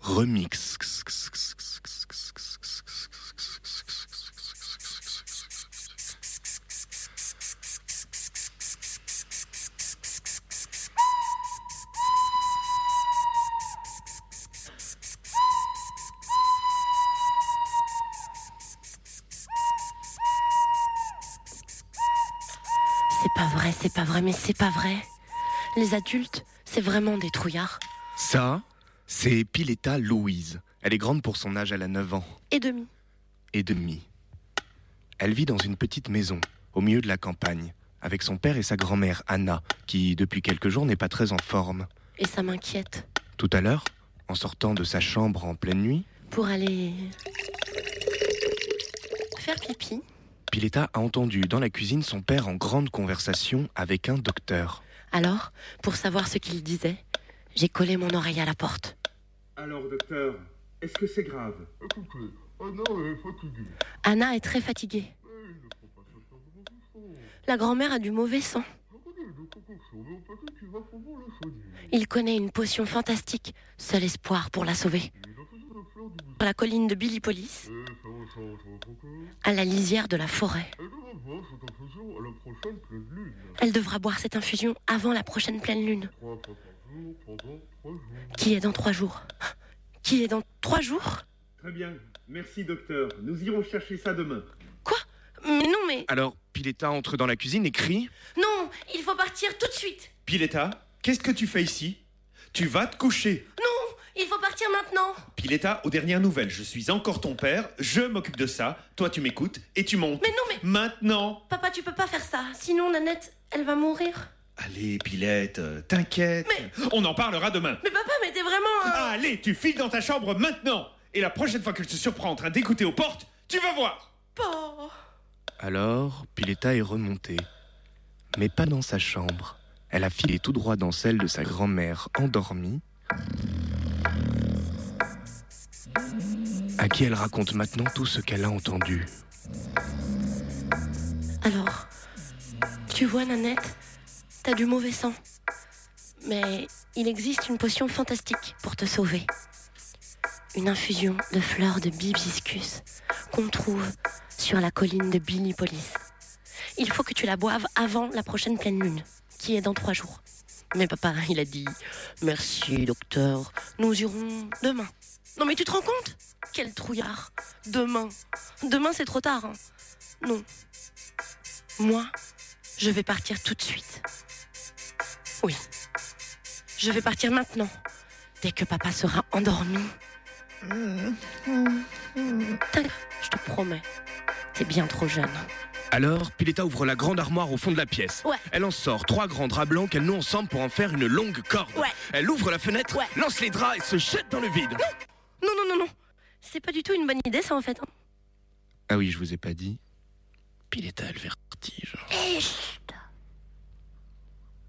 Remix. C'est pas vrai, c'est pas vrai, mais c'est pas vrai. Les adultes, c'est vraiment des trouillards. Ça, c'est Pileta Louise. Elle est grande pour son âge, elle a 9 ans Et demi. et demi. Elle vit dans une petite maison, au milieu de la campagne, avec son père et sa grand-mère Anna, qui depuis quelques jours n'est pas très en forme. Et ça m'inquiète. Tout à l'heure, en sortant de sa chambre en pleine nuit, Pour aller. faire pipi. Pileta a entendu dans la cuisine son père en grande conversation avec un docteur. Alors, pour savoir ce qu'il disait, j'ai collé mon oreille à la porte. Alors, docteur, est-ce que c'est grave? Écoutez, Anna est fatiguée. Anna est très fatiguée. La grand-mère a du mauvais sang. Il connaît une potion fantastique, seul espoir pour la sauver. À la colline de cœur. à la lisière de la forêt. Elle devra boire cette infusion avant la prochaine pleine lune, qui est dans trois jours? Qui est dans trois jours Très bien. Merci, docteur. Nous irons chercher ça demain. Quoi? Mais non, mais... Alors, Pileta entre dans la cuisine et crie Non, il faut partir tout de suite. Pileta, qu'est-ce que tu fais ici? Tu vas te coucher. Non, il faut partir maintenant. Pileta, aux dernières nouvelles, je suis encore ton père, je m'occupe de ça, toi tu m'écoutes et tu montes. Mais non, mais... Maintenant Papa, tu peux pas faire ça. Sinon, Nanette, elle va mourir. Allez, Pilette, euh, t'inquiète. On en parlera demain. Mais papa, mais t'es vraiment... un- Allez, tu files dans ta chambre maintenant Et la prochaine fois que je te surprends en train d'écouter aux portes, tu vas voir Oh. Alors, Pileta est remontée. Mais pas dans sa chambre. Elle a filé tout droit dans celle de sa grand-mère endormie, à qui elle raconte maintenant tout ce qu'elle a entendu. Alors, tu vois, Nanette, t'as du mauvais sang. Mais il existe une potion fantastique pour te sauver. Une infusion de fleurs de bibiscus qu'on trouve sur la colline de Billipolis. Il faut que tu la boives avant la prochaine pleine lune, qui est dans trois jours. Mais papa, il a dit Merci, docteur. Nous irons demain. Non, mais tu te rends compte? Quel trouillard Demain. Demain, c'est trop tard. hein. Non. Moi, je vais partir tout de suite. Oui. Je vais partir maintenant, dès que papa sera endormi. Je te promets, t'es bien trop jeune. Alors, Pileta ouvre la grande armoire au fond de la pièce. Ouais. Elle en sort trois grands draps blancs qu'elle noue ensemble pour en faire une longue corde. Ouais. Elle ouvre la fenêtre, Ouais. lance les draps et se jette dans le vide. Non, non, non, non. C'est pas du tout une bonne idée, ça, en fait. hein. Ah oui, je vous ai pas dit. Pileta a le vertige. Chut.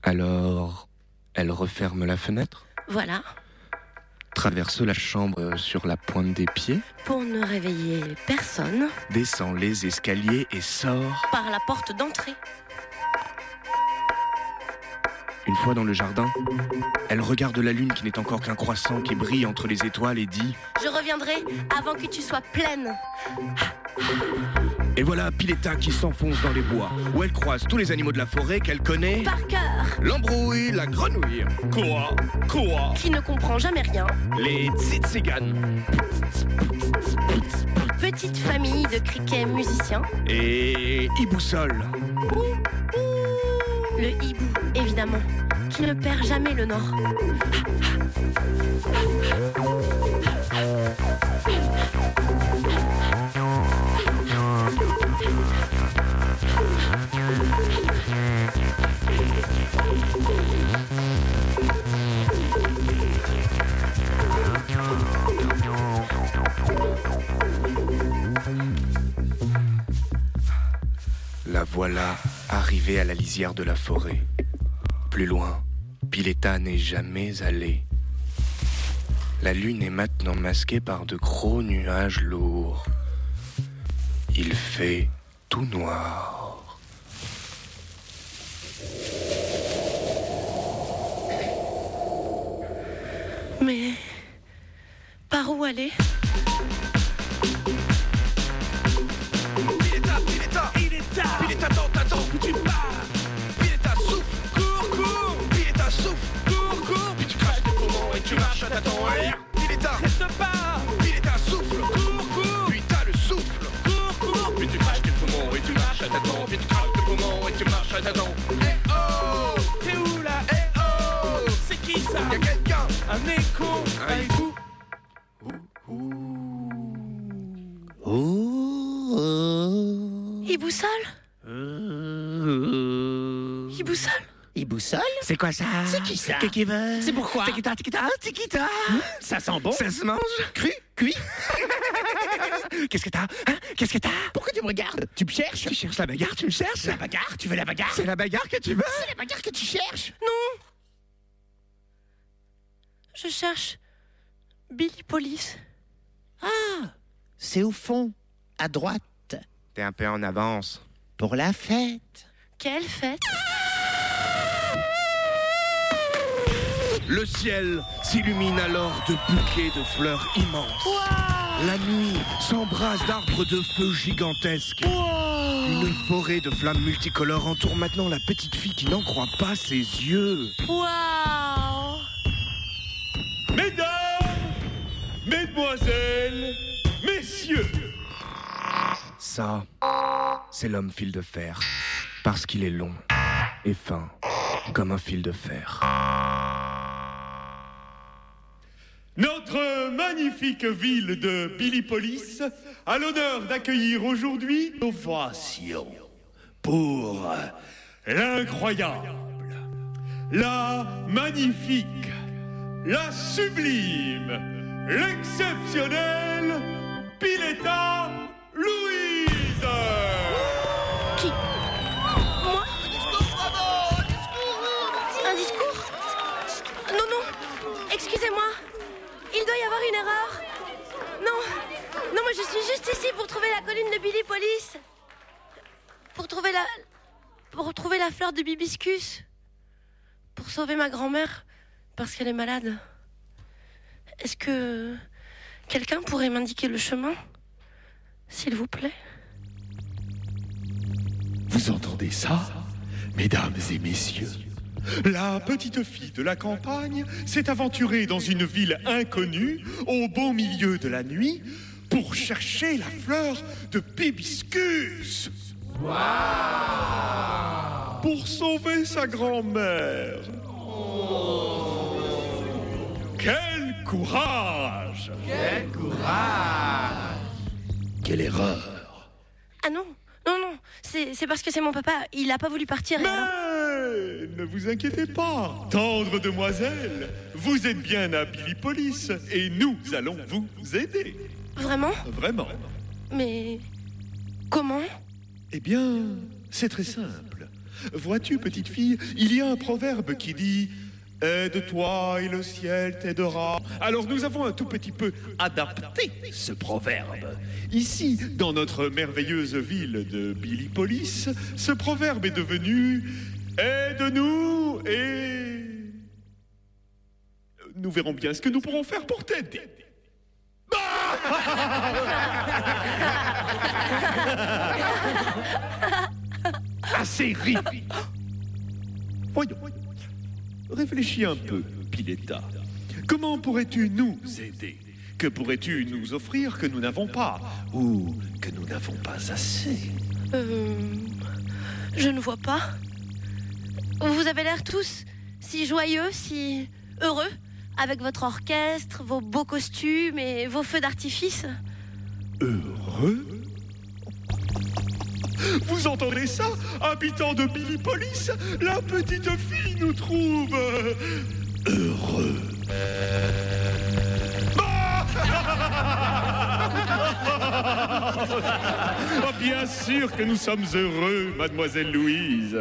Alors, elle referme la fenêtre, Voilà, traverse la chambre sur la pointe des pieds, pour ne réveiller personne, descend les escaliers et sort. par la porte d'entrée. Une fois dans le jardin, elle regarde la lune qui n'est encore qu'un croissant qui brille entre les étoiles et dit Je reviendrai avant que tu sois pleine. Et voilà Pileta qui s'enfonce dans les bois, où elle croise tous les animaux de la forêt qu'elle connaît. Par cœur, L'embrouille, la grenouille, Quoi Quoi qui ne comprend jamais rien. les tsitsiganes Petite famille de criquets musiciens. et Iboussol. Le hibou, évidemment, qui ne perd jamais le nord. La voilà arrivée à la lisière de la forêt. Plus loin, Pileta n'est jamais allé. La lune est maintenant masquée par de gros nuages lourds. Il fait tout noir. Mais par où aller? En l'air. Pileta, reste pas. Pileta, souffle, cours, cours. Puis t'as le souffle, cours, cours. Puis tu craches tes poumons et tu marches à tâtons. Puis tu craches tes poumons et tu marches à tâtons. Eh oh, t'es où là? Eh oh, c'est qui ça? Y'a quelqu'un Un écho, un écho. Il boussole Il boussole? C'est quoi ça? C'est qui ça? Qui qui veut? C'est pourquoi Tikita, tikita, tikita Ça sent bon. Ça se mange? Cru? Cuit? Qu'est-ce que t'as? Hein? Qu'est-ce que t'as? Pourquoi tu me regardes? Tu me cherches? Tu cherches la bagarre, tu me cherches? La bagarre? Tu veux la bagarre? C'est la bagarre que tu veux? C'est la bagarre que tu cherches? Je cherche Billy Police. Ah! C'est au fond, à droite, T'es un peu en avance. pour la fête. Quelle fête? Le ciel s'illumine alors de bouquets de fleurs immenses. La nuit s'embrasse d'arbres de feu gigantesques. Une forêt de flammes multicolores entoure maintenant la petite fille qui n'en croit pas ses yeux. Mesdames, Mesdemoiselles, Messieurs, Ça, c'est l'homme fil de fer. Parce qu'il est long et fin comme un fil de fer. Notre magnifique ville de Billipolis a l'honneur d'accueillir aujourd'hui l'ovation pour l'incroyable, la magnifique, la sublime, l'exceptionnelle Pileta Louise. Qui? Moi? Un discours? Non, non. Excusez-moi Il doit y avoir une erreur. Non. Non, moi je suis juste ici pour trouver la colline de Billy Police. Pour trouver la... Pour trouver la fleur de Bibiscus. Pour sauver ma grand-mère Parce qu'elle est malade. Est-ce que... Quelqu'un pourrait m'indiquer le chemin S'il vous plaît? Vous entendez ça, mesdames et messieurs? La petite fille de la campagne s'est aventurée dans une ville inconnue, au beau milieu de la nuit, pour chercher la fleur de Bibiscus. Pour sauver sa grand-mère. Quel courage Quelle erreur Ah non, non, non, c'est parce que c'est mon papa, il a pas voulu partir. et alors- Mais ne vous inquiétez pas, tendre demoiselle, vous êtes bien à Billipolis et nous allons vous aider. Vraiment? Vraiment. Mais comment? Eh bien, c'est très simple. Vois-tu, petite fille, il y a un proverbe qui dit Aide-toi et le ciel t'aidera. Alors nous avons un tout petit peu adapté ce proverbe. Ici, dans notre merveilleuse ville de Billipolis, ce proverbe est devenu Aide-nous et... Nous verrons bien ce que nous pourrons faire pour t'aider. Assez ri. Voyons. Réfléchis un peu, Pileta. Comment pourrais-tu nous aider? Que pourrais-tu nous offrir que nous n'avons pas Ou que nous n'avons pas assez? Euh. Je ne vois pas. Vous avez l'air tous si joyeux, si heureux, avec votre orchestre, vos beaux costumes et vos feux d'artifice. Heureux? Vous entendez ça? Habitants de Billipolis, la petite fille nous trouve heureux. Oh, bien sûr que nous sommes heureux, mademoiselle Louise.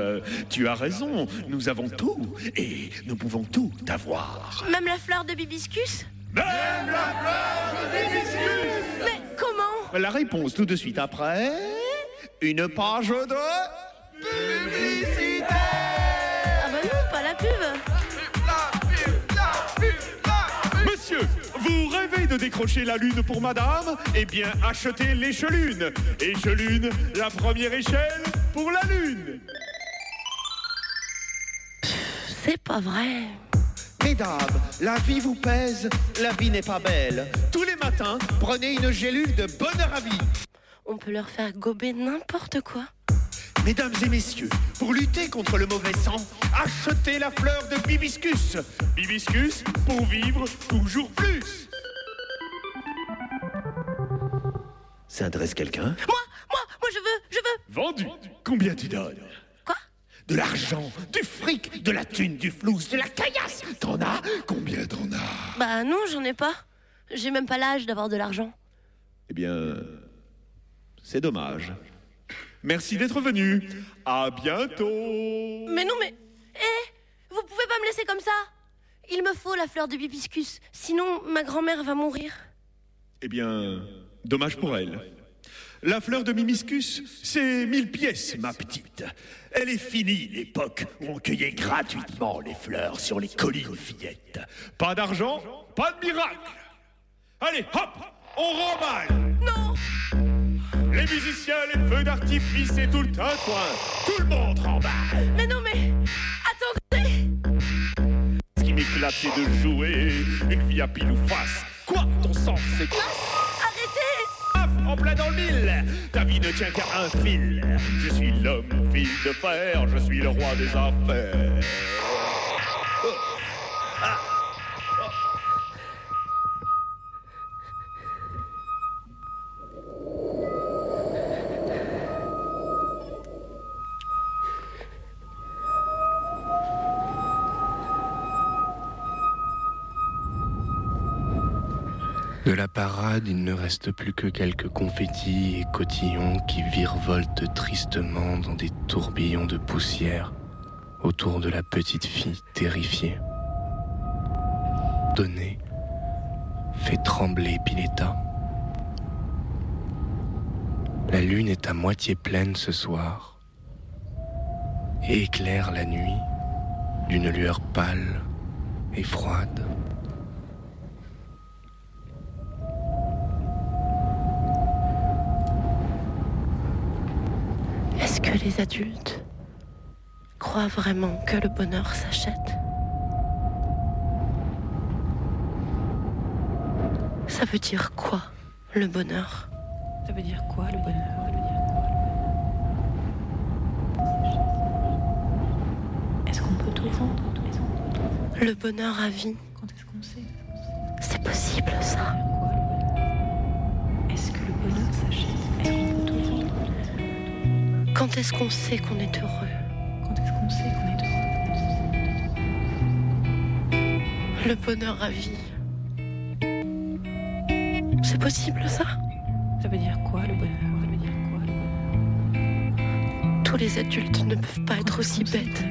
Tu as raison, nous avons tout et nous pouvons tout avoir. Même la fleur de Bibiscus Même la fleur de Hibiscus Mais comment? La réponse tout de suite après. Une page de. De décrocher la lune pour madame Eh bien, achetez l'échelune. Échelune, la première échelle pour la lune. C'est pas vrai. Mesdames, la vie vous pèse, la vie n'est pas belle. Tous les matins, prenez une gélule de bonheur à vie. On peut leur faire gober n'importe quoi. Mesdames et messieurs, pour lutter contre le mauvais sang, achetez la fleur de bibiscus. Bibiscus pour vivre toujours plus. Ça adresse quelqu'un Moi, moi, moi je veux, je veux. Vendu. Combien tu donnes Quoi? De l'argent, du fric, de la thune, du flouze, de la caillasse. T'en as? Combien t'en as? Bah non, j'en ai pas. J'ai même pas l'âge d'avoir de l'argent. Eh bien, c'est dommage. Merci d'être venu. À bientôt. Mais non, mais. Eh Vous pouvez pas me laisser comme ça Il me faut la fleur de bibiscus. Sinon, ma grand-mère va mourir. Eh bien, dommage pour elle. La fleur de Mimiscus, c'est mille pièces, ma petite. Elle est finie, l'époque où on cueillait gratuitement les fleurs sur les collines fillettes. Pas d'argent, pas de miracle. Allez, hop, on remballe. Non Les musiciens, les feux d'artifice et tout le tintouin. Tout le monde remballe. Mais non, mais. Attendez Ce qui m'éclate, c'est de jouer une vie à pile ou face. Quoi Ton s'éclate Arrêtez Paf, plein dans. Ta vie ne tient qu'à un fil. Je suis l'homme, fil de fer, je suis le roi des affaires. La parade, il ne reste plus que quelques confettis et cotillons qui virevoltent tristement dans des tourbillons de poussière autour de la petite fille terrifiée. Donné fait trembler Piletta. La lune est à moitié pleine ce soir et éclaire la nuit d'une lueur pâle et froide. Que les adultes croient vraiment que le bonheur s'achète. Ça veut dire quoi, le bonheur? Ça veut dire quoi le bonheur? Est-ce qu'on peut tout vendre? Le bonheur à vie, Quand est-ce qu'on sait? C'est possible ça Quand est-ce qu'on sait qu'on est heureux Quand est-ce qu'on sait qu'on est heureux Le bonheur à vie. C'est possible ça? Ça veut dire quoi le bonheur? Ça veut dire quoi le bonheur? Tous les adultes ne peuvent pas être aussi bêtes.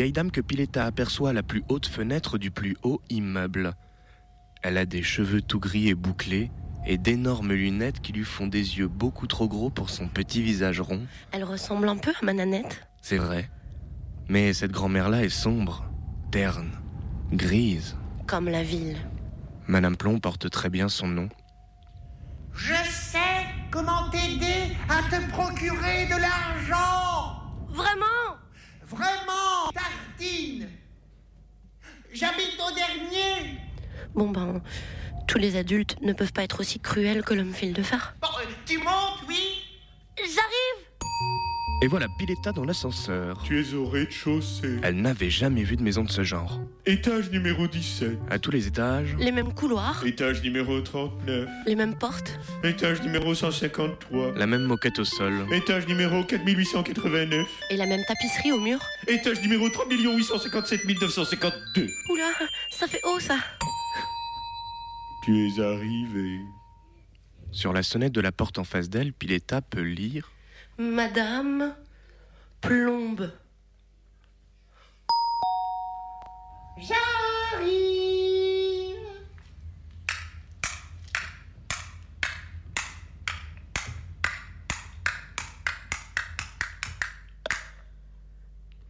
Vieille dame que Pileta aperçoit à la plus haute fenêtre du plus haut immeuble. Elle a des cheveux tout gris et bouclés et d'énormes lunettes qui lui font des yeux beaucoup trop gros pour son petit visage rond. Elle ressemble un peu à ma nanette. C'est vrai. Mais cette grand-mère-là est sombre, terne, grise. Comme la ville. Madame Plomb porte très bien son nom. Je sais comment t'aider à te procurer de l'argent. Vraiment? Vraiment, Bon ben, tous les adultes ne peuvent pas être aussi cruels que l'homme fil de fer. Bon, euh, tu montes, oui J'arrive Et voilà Pileta dans l'ascenseur. Tu es au rez-de-chaussée. Elle n'avait jamais vu de maison de ce genre. Étage numéro 17. À tous les étages, Les mêmes couloirs, Étage numéro 39. les mêmes portes. Étage numéro 153. la même moquette au sol. Étage numéro 4889. Et la même tapisserie au mur. Étage numéro 3 857 952. Oula, ça fait haut ça. Tu es arrivé. Sur la sonnette de la porte en face d'elle, Pileta peut lire Madame Plombe. J'arrive.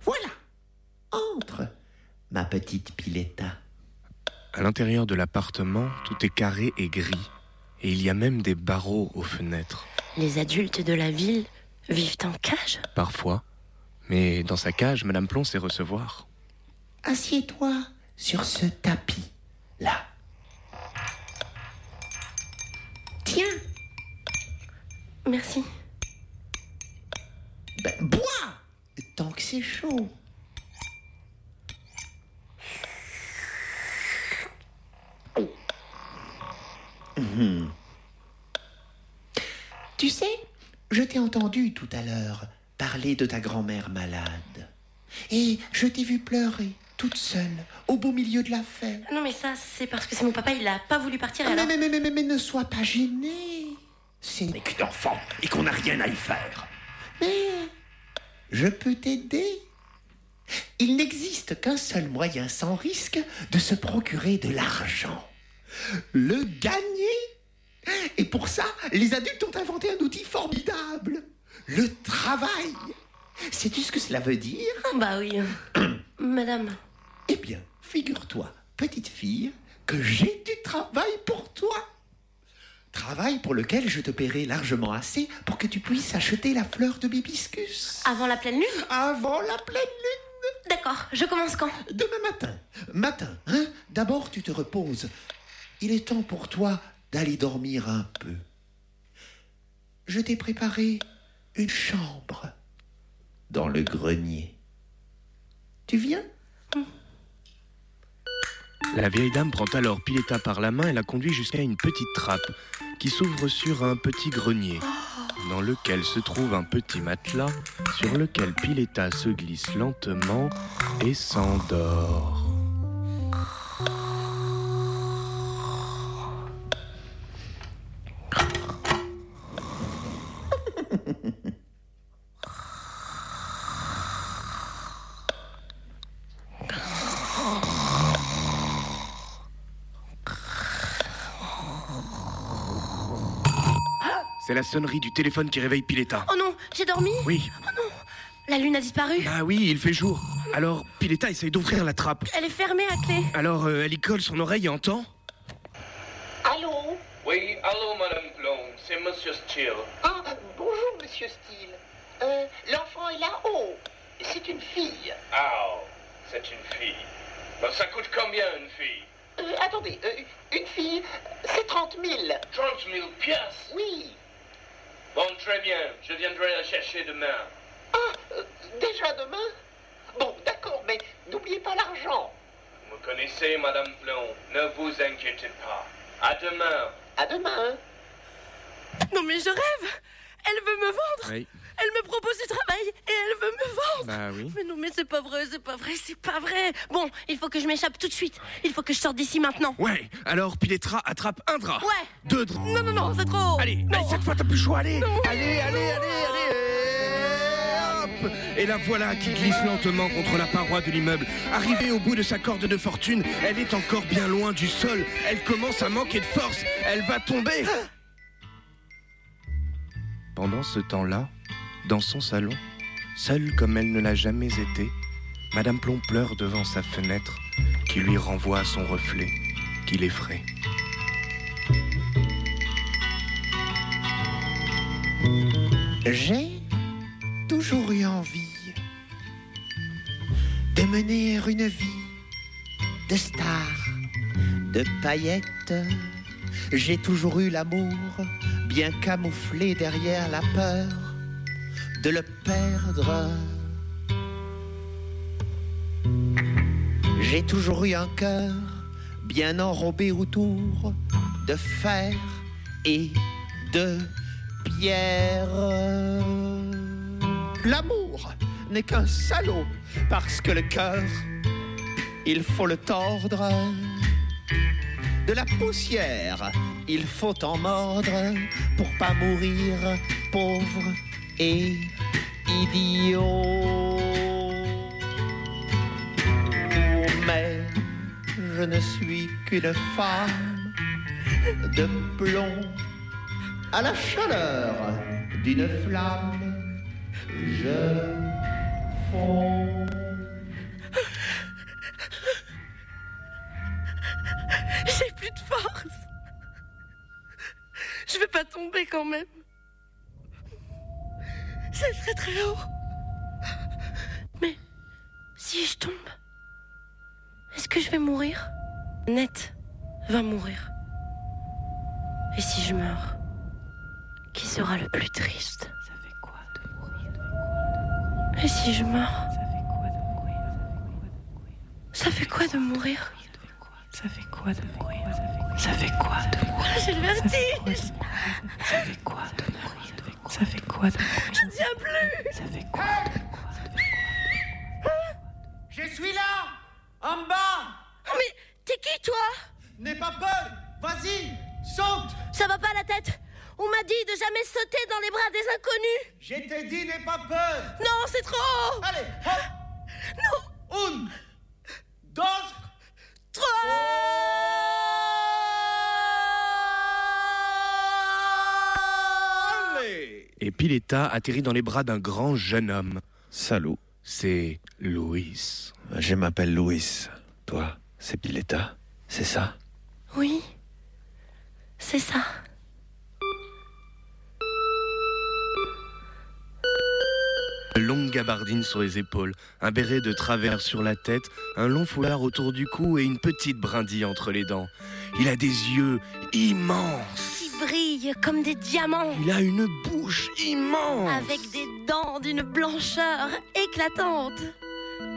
Voilà. Entre, ma petite Piletta. À l'intérieur de l'appartement, tout est carré et gris. Et il y a même des barreaux aux fenêtres. Les adultes de la ville vivent en cage Parfois. Mais dans sa cage, Madame Plomb sait recevoir. Assieds-toi sur ce tapis, là. Tiens, Merci. ben, bois, tant que c'est chaud. Mhm. Tu sais, je t'ai entendu tout à l'heure parler de ta grand-mère malade. Et je t'ai vu pleurer, toute seule, au beau milieu de la fête. Non mais ça, c'est parce que c'est mon papa, il a pas voulu partir Mais, alors... mais, mais, mais, mais, mais ne sois pas gêné. Ce n'est qu'une enfant et qu'on n'a rien à y faire. Mais je peux t'aider. Il n'existe qu'un seul moyen sans risque de se procurer de l'argent. Le gagner. Et pour ça, les adultes ont inventé un outil formidable. Le travail. Sais-tu ce que cela veut dire? Bah oui. Madame. Eh bien, figure-toi, petite fille, que j'ai du travail pour toi. Travail pour lequel je te paierai largement assez pour que tu puisses acheter la fleur de l'hibiscus. Avant la pleine lune? Avant la pleine lune. D'accord, je commence quand? Demain matin. Matin, hein? D'abord, tu te reposes. Il est temps pour toi d'aller dormir un peu. Je t'ai préparé une chambre dans le grenier. Tu viens? La vieille dame prend alors Pileta par la main et la conduit jusqu'à une petite trappe qui s'ouvre sur un petit grenier, dans lequel se trouve un petit matelas sur lequel Pileta se glisse lentement et s'endort. C'est la sonnerie du téléphone qui réveille Pileta. Oh non, j'ai dormi Oui, Oh non La lune a disparu bah oui, il fait jour. Alors Pileta essaye d'ouvrir la trappe. Elle est fermée à clé. Alors euh, elle y colle son oreille et entend Allô? Oui, allô, Madame Plomb, c'est Monsieur Steele. Ah, bonjour, monsieur Steele. Euh, l'enfant est là-haut. C'est une fille. Ah, c'est une fille. Ben, ça coûte combien, une fille? Euh, attendez, euh, une fille, c'est 30 000. 30 000 pièces Oui. Très bien, je viendrai la chercher demain. Ah, euh, déjà demain? Bon, d'accord, mais n'oubliez pas l'argent. Vous me connaissez, Madame Plomb, ne vous inquiétez pas. À demain. À demain. Non mais je rêve Elle veut me vendre Oui. Elle me propose du travail et elle veut me vendre Bah oui. Mais non mais c'est pas vrai, c'est pas vrai, c'est pas vrai Bon, il faut que je m'échappe tout de suite. Il faut que je sorte d'ici maintenant. Ouais, alors Pileta attrape un drap. Ouais Deux draps. Non, non, non, c'est trop Allez, Non. allez, cette fois t'as plus le choix, allez Non. Allez, allez, allez, allez Hop et la voilà qui glisse lentement contre la paroi de l'immeuble. Arrivée au bout de sa corde de fortune, elle est encore bien loin du sol. Elle commence à manquer de force. Elle va tomber. Pendant ce temps-là, dans son salon, seule comme elle ne l'a jamais été, Madame Plomb pleure devant sa fenêtre qui lui renvoie son reflet qui l'effraie. J'ai toujours eu envie de mener une vie de star, de paillettes. J'ai toujours eu l'amour bien camouflé derrière la peur de le perdre. J'ai toujours eu un cœur bien enrobé autour de fer et de pierre. L'amour n'est qu'un salaud parce que le cœur, il faut le tordre. De la poussière, il faut en mordre pour pas mourir pauvre et idiot. Mais je ne suis qu'une femme de plomb à la chaleur d'une flamme. Je fonds. J'ai plus de force. Je vais pas tomber quand même. C'est très très haut. Mais si je tombe, est-ce que je vais mourir? Net va mourir. Et si je meurs, qui sera le plus triste? Ça fait quoi de mourir? Et si je meurs, Ça fait quoi de mourir? Ça fait quoi de mourir? Ça fait quoi de mourir? J'ai le vertige Ça fait quoi de mourir? Ça fait quoi de Je tiens plus Ça fait quoi de Je suis là, en bas. Mais t'es qui toi? N'aie pas peur. Vas-y, saute. Ça va pas la tête? On m'a dit de jamais sauter dans les bras des inconnus Je t'ai dit, n'aie pas peur. Non, c'est trop haut Allez, hop. Non Une, deux, Allez Et Pileta atterrit dans les bras d'un grand jeune homme. Salut, C'est Louis. je m'appelle Louis. Toi, c'est Pileta, c'est ça? Oui, c'est ça. Une longue gabardine sur les épaules, un béret de travers sur la tête, un long foulard autour du cou et une petite brindille entre les dents. Il a des yeux immenses. Comme des diamants Il a une bouche immense. avec des dents d'une blancheur éclatante.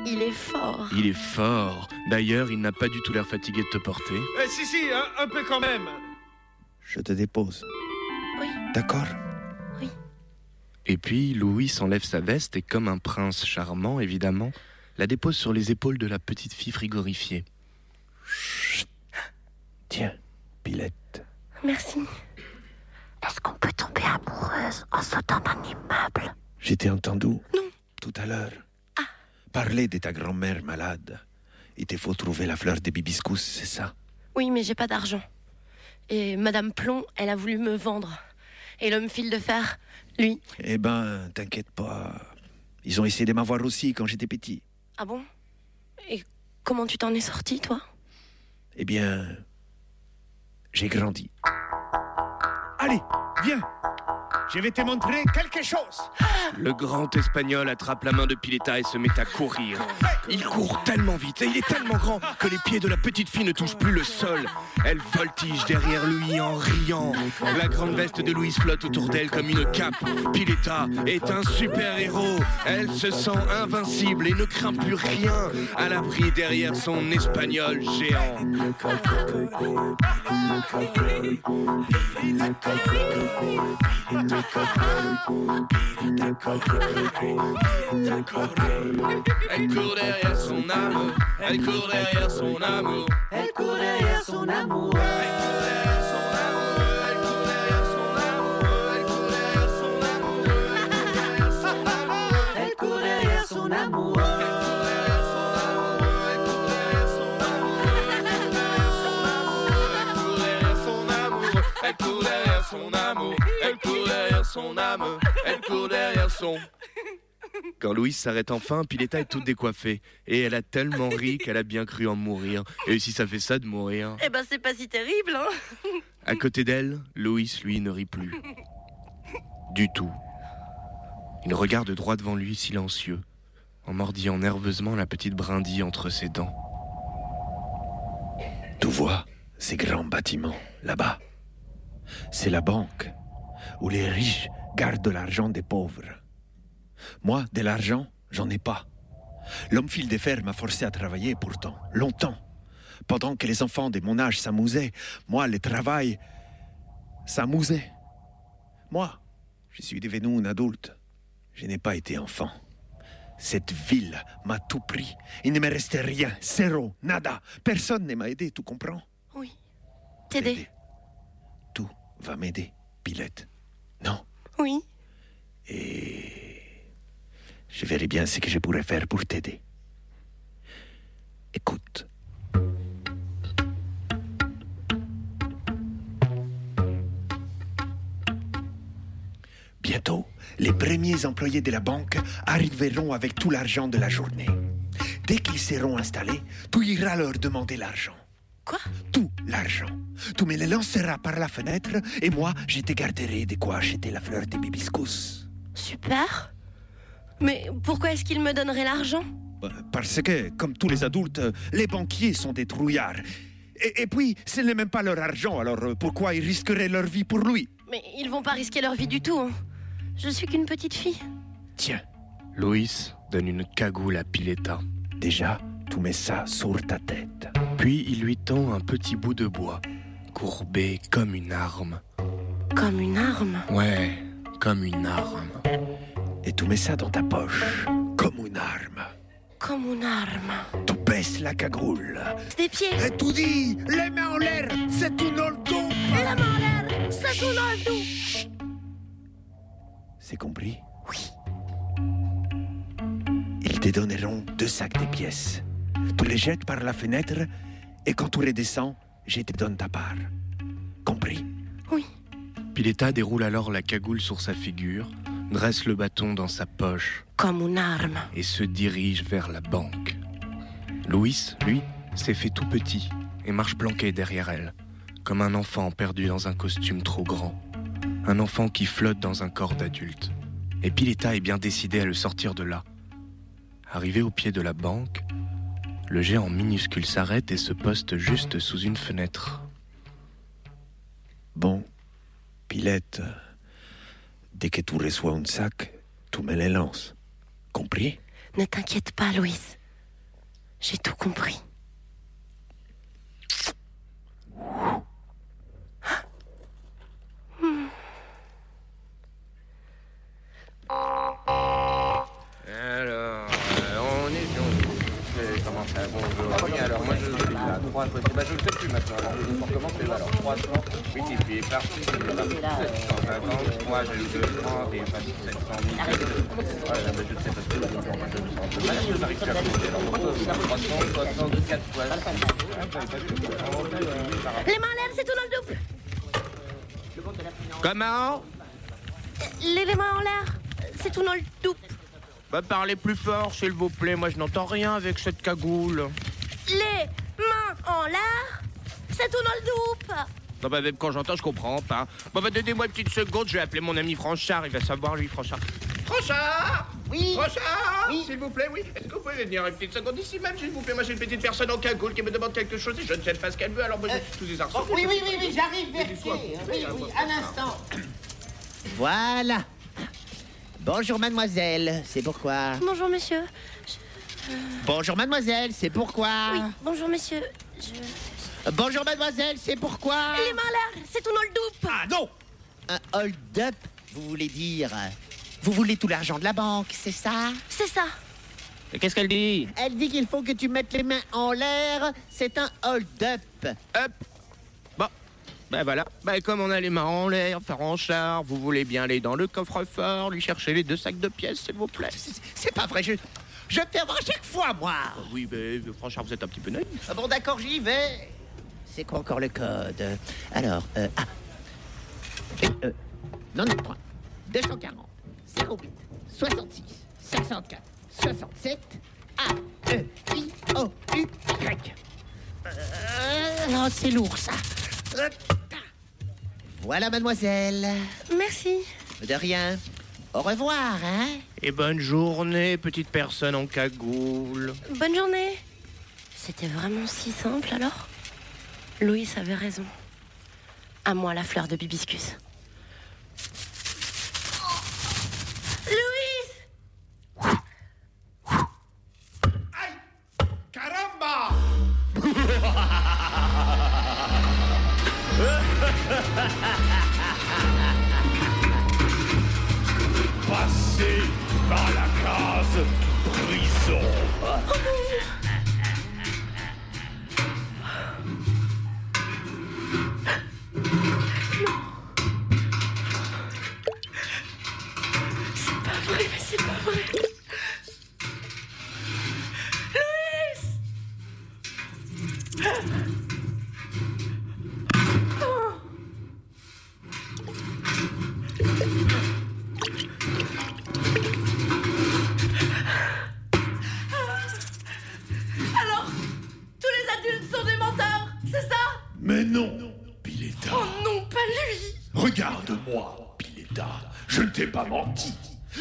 Il est fort. Il est fort. D'ailleurs, il n'a pas du tout l'air fatigué de te porter. Eh, Si, si, un, un peu quand même. Je te dépose. Oui. D'accord Et puis, Louis enlève sa veste et, comme un prince charmant, évidemment, la dépose sur les épaules de la petite fille frigorifiée. Tiens, Pilette. Merci. Est-ce qu'on peut tomber amoureuse en sautant d'un immeuble Je t'ai entendu Non. tout à l'heure. Parler de ta grand-mère malade. Il te faut trouver la fleur des bibiscus, c'est ça? Oui, mais j'ai pas d'argent. Et Madame Plomb, elle a voulu me vendre. Et l'homme fil de fer, lui. Eh ben, t'inquiète pas. Ils ont essayé de m'avoir aussi quand j'étais petit. Ah bon? Et comment tu t'en es sorti, toi? Eh bien, j'ai grandi. Allez, viens. Je vais te montrer quelque chose. Le grand espagnol attrape la main de Pileta et se met à courir. Il court tellement vite et il est tellement grand que les pieds de la petite fille ne touchent plus le sol. Elle voltige derrière lui en riant. La grande veste de Louise flotte autour d'elle comme une cape. Pileta est un super-héros. Elle se sent invincible et ne craint plus rien à l'abri derrière son espagnol géant. Elle court derrière son amour. Elle court derrière son amour. Elle court derrière son amour. Elle court derrière son amour. Son âme, elle court derrière son. Quand Louise s'arrête enfin, Pileta est toute décoiffée. Et elle a tellement ri qu'elle a bien cru en mourir. Et si ça fait ça de mourir? Eh ben, c'est pas si terrible, hein À côté d'elle, Loïs, lui, ne rit plus. Du tout. Il regarde droit devant lui, silencieux, en mordillant nerveusement la petite brindille entre ses dents. Tu vois ces grands bâtiments là-bas? C'est la banque où les riches gardent l'argent des pauvres. Moi, de l'argent, j'en ai pas. L'homme fil de fer m'a forcé à travailler pourtant, longtemps. Pendant que les enfants de mon âge s'amusaient, moi, le travail s'amusait. Moi, je suis devenu un adulte. Je n'ai pas été enfant. Cette ville m'a tout pris. Il ne me restait rien. Zéro. Nada. Personne ne m'a aidé, tu comprends? Oui. T'aider Tout va m'aider, Pilette. Non Oui. Et je verrai bien ce que je pourrais faire pour t'aider. Écoute. Bientôt, les premiers employés de la banque arriveront avec tout l'argent de la journée. Dès qu'ils seront installés, tu iras leur demander l'argent. Quoi? L'argent. Tu me le lanceras par la fenêtre et moi, je te garderai de quoi acheter la fleur de hibiscus. Super. Mais pourquoi est-ce qu'il me donnerait l'argent? Parce que, comme tous les adultes, les banquiers sont des trouillards. Et, et puis, ce n'est même pas leur argent, alors euh, pourquoi ils risqueraient leur vie pour lui? Mais ils vont pas risquer leur vie du tout. hein. Je suis qu'une petite fille. Tiens, Loïs donne une cagoule à Pileta. déjà, tu mets ça sur ta tête. Puis il lui tend un petit bout de bois, courbé comme une arme. Comme une arme? Ouais, comme une arme. Et tu mets ça dans ta poche, comme une arme. Comme une arme. Tu baisses la cagoule. Des pieds. Et tu dis, les mains en l'air, c'est une oldo. La main en l'air. Dans le dos. C'est compris? Oui. Ils te donneront deux sacs de pièces. Tu les jettes par la fenêtre et quand tu redescends, je te donne ta part. Compris? Oui. Pileta déroule alors la cagoule sur sa figure, dresse le bâton dans sa poche Comme une arme. et se dirige vers la banque. Louis, lui, s'est fait tout petit et marche planqué derrière elle, comme un enfant perdu dans un costume trop grand. Un enfant qui flotte dans un corps d'adulte. Et Pileta est bien décidé à le sortir de là. Arrivé au pied de la banque, le géant minuscule s'arrête et se poste juste sous une fenêtre. Bon, Pilette, dès que tu reçois un sac, tu me les lances. Compris? Ne t'inquiète pas, Louise. J'ai tout compris. Suis là. 3 bah, je ne sais plus maintenant. Alors, on commencer. Alors, 300 multiplié par 6, c'est pas 750. Moi j'ai eu 230 et pas 700 000. Ah, là, bah, je ne sais pas ce que je veux dire. Je me sens un peu mal. Je n'arrive plus à compter. Alors, donc, 300, 60, 4 fois. Ah. Les mains en l'air, c'est tout dans le double. Comment? Les, les mains en l'air, c'est tout dans le double. Bah, parlez plus fort, s'il vous plaît. Moi je n'entends rien avec cette cagoule. Les mains en l'air, c'est tout dans le double. Non, bah, même quand j'entends, je comprends pas. Bon, bah, donnez-moi une petite seconde, je vais appeler mon ami Franchard, il va savoir, lui, Franchard. Franchard Oui Franchard Oui. S'il vous plaît, oui. Est-ce que vous pouvez venir une petite seconde ici même, s'il vous plaît? Moi, j'ai une petite personne en cagoule qui me demande quelque chose et je ne sais pas ce qu'elle veut, alors moi, j'ai tous les arceaux. Oh, oui, oui, oui, oui, j'arrive, Berthier. Oui, oui, un instant. Voilà. Bonjour, mademoiselle, c'est pourquoi? Bonjour, monsieur. Bonjour, mademoiselle, c'est pourquoi? Oui, bonjour, monsieur. Je... Bonjour, mademoiselle, c'est pourquoi? Les mains en l'air, c'est le double. Ah non Un hold-up, vous voulez dire? Vous voulez tout l'argent de la banque, c'est ça? C'est ça. Qu'est-ce qu'elle dit? Elle dit qu'il faut que tu mettes les mains en l'air, c'est un hold-up. Hop Bon. Ben voilà. Ben comme on a les mains en l'air, Franchard, vous voulez bien aller dans le coffre-fort, lui chercher les deux sacs de pièces, s'il vous plaît C'est pas vrai, je... Je fais avant chaque fois, moi Oui, mais franchement, vous êtes un petit peu naïf. Ah bon, d'accord, j'y vais. C'est quoi encore le code? Alors, euh, ah. Euh, 93, 240, 08, 66, 64, 67, A, E, I, O, U, Y. Euh, non, c'est lourd, ça. Euh, Voilà, mademoiselle. Merci. De rien. Au revoir, hein Et bonne journée, petite personne en cagoule. Bonne journée. C'était vraiment si simple alors? Louis avait raison. À moi la fleur de bibiscus. Louise Caramba Passez par la case prison. Menti.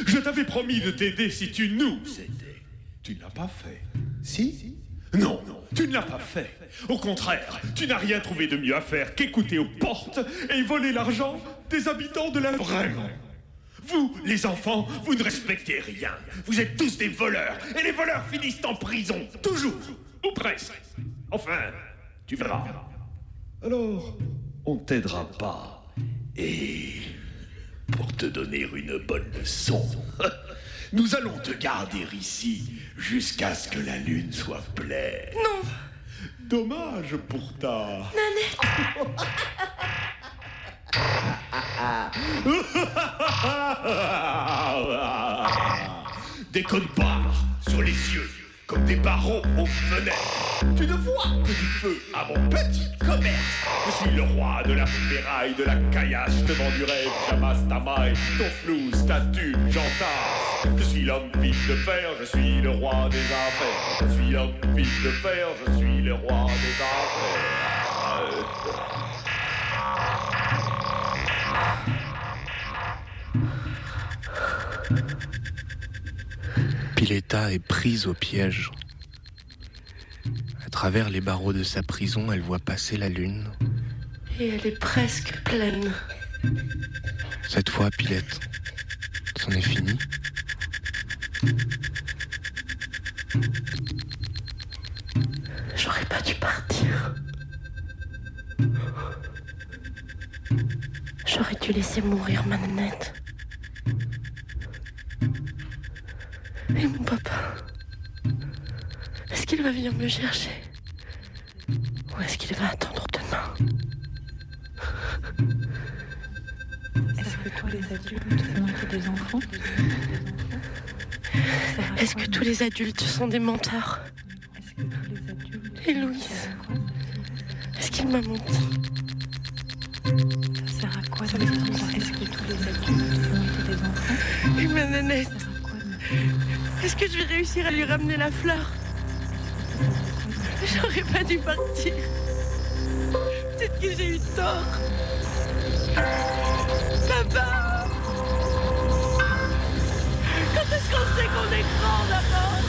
Je t'avais promis de t'aider si tu nous aidais. Tu ne l'as pas fait. Si? Non, non, tu ne l'as pas fait. Au contraire, tu n'as rien trouvé de mieux à faire qu'écouter aux portes et voler l'argent des habitants de la... Vraiment vous, les enfants, vous ne respectez rien. Vous êtes tous des voleurs. Et les voleurs finissent en prison. Toujours. Ou presque. Enfin, tu verras. Alors, on t'aidera pas. Et pour te donner une bonne leçon, nous allons te garder ici jusqu'à ce que la lune soit pleine. Non. Dommage pour ta... Des codes barres sur les yeux, comme des barreaux aux fenêtres. Tu ne vois que du feu à mon petit commerce. Je suis le roi de la ferraille, de la caillasse. Je te vends du rêve, j'amasse ta maille, ton flou, statut, j'entasse. Je suis l'homme vif de fer, je suis le roi des affaires. Je suis l'homme vif de fer, je suis le roi des affaires. Pileta est prise au piège. À travers les barreaux de sa prison, elle voit passer la lune. Et elle est presque pleine. Cette fois, Pilette, c'en est fini. J'aurais pas dû partir. J'aurais dû laisser mourir ma mon papa. Est-ce qu'il va venir me chercher? Ou est-ce qu'il va attendre demain? Est-ce que tous les adultes des enfants? Est-ce que tous les adultes sont des menteurs? Et Louise Est-ce qu'il m'a menti? Je vais réussir à lui ramener la fleur J'aurais pas dû partir. Peut-être que j'ai eu tort. Papa Quand est-ce qu'on sait qu'on est grand d'abord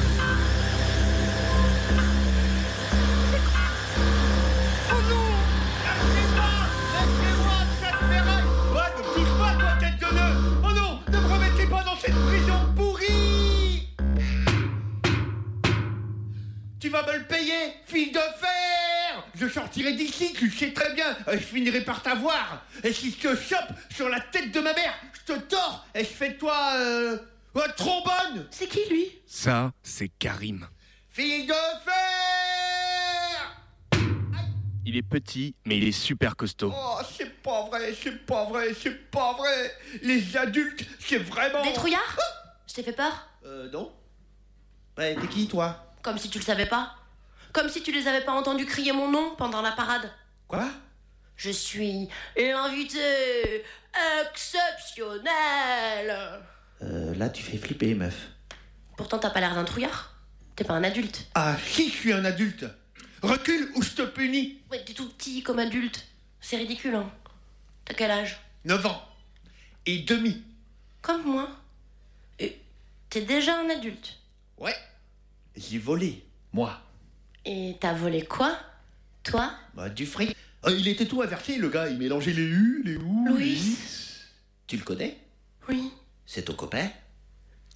fille de fer Je sortirai d'ici, tu le sais très bien, et je finirai par t'avoir. Et si je te chope sur la tête de ma mère, je te tords, et je fais de toi, euh... un trombone. C'est qui, lui? Ça, c'est Karim. Fille de fer! Il est petit, mais il est super costaud. Oh, c'est pas vrai, c'est pas vrai, c'est pas vrai. Les adultes, c'est vraiment... Des trouillards? Je t'ai fait peur? Euh, non. Bah, t'es qui, toi? Comme si tu le savais pas. Comme si tu les avais pas entendus crier mon nom pendant la parade. Quoi? Je suis l'invité exceptionnel. Euh, là, tu fais flipper, meuf. Pourtant, t'as pas l'air d'un trouillard. T'es pas un adulte. Ah, si, je suis un adulte Recule ou je te punis Ouais, t'es tout petit comme adulte. C'est ridicule, hein. T'as quel âge? 9 ans. Et demi. Comme moi. Et t'es déjà un adulte. Ouais. J'ai volé, moi. Et t'as volé quoi Toi? Bah, du fric. Ah, il était tout inversé, le gars. Il mélangeait les U, les OU, Louis. Tu le connais? Oui. C'est ton copain?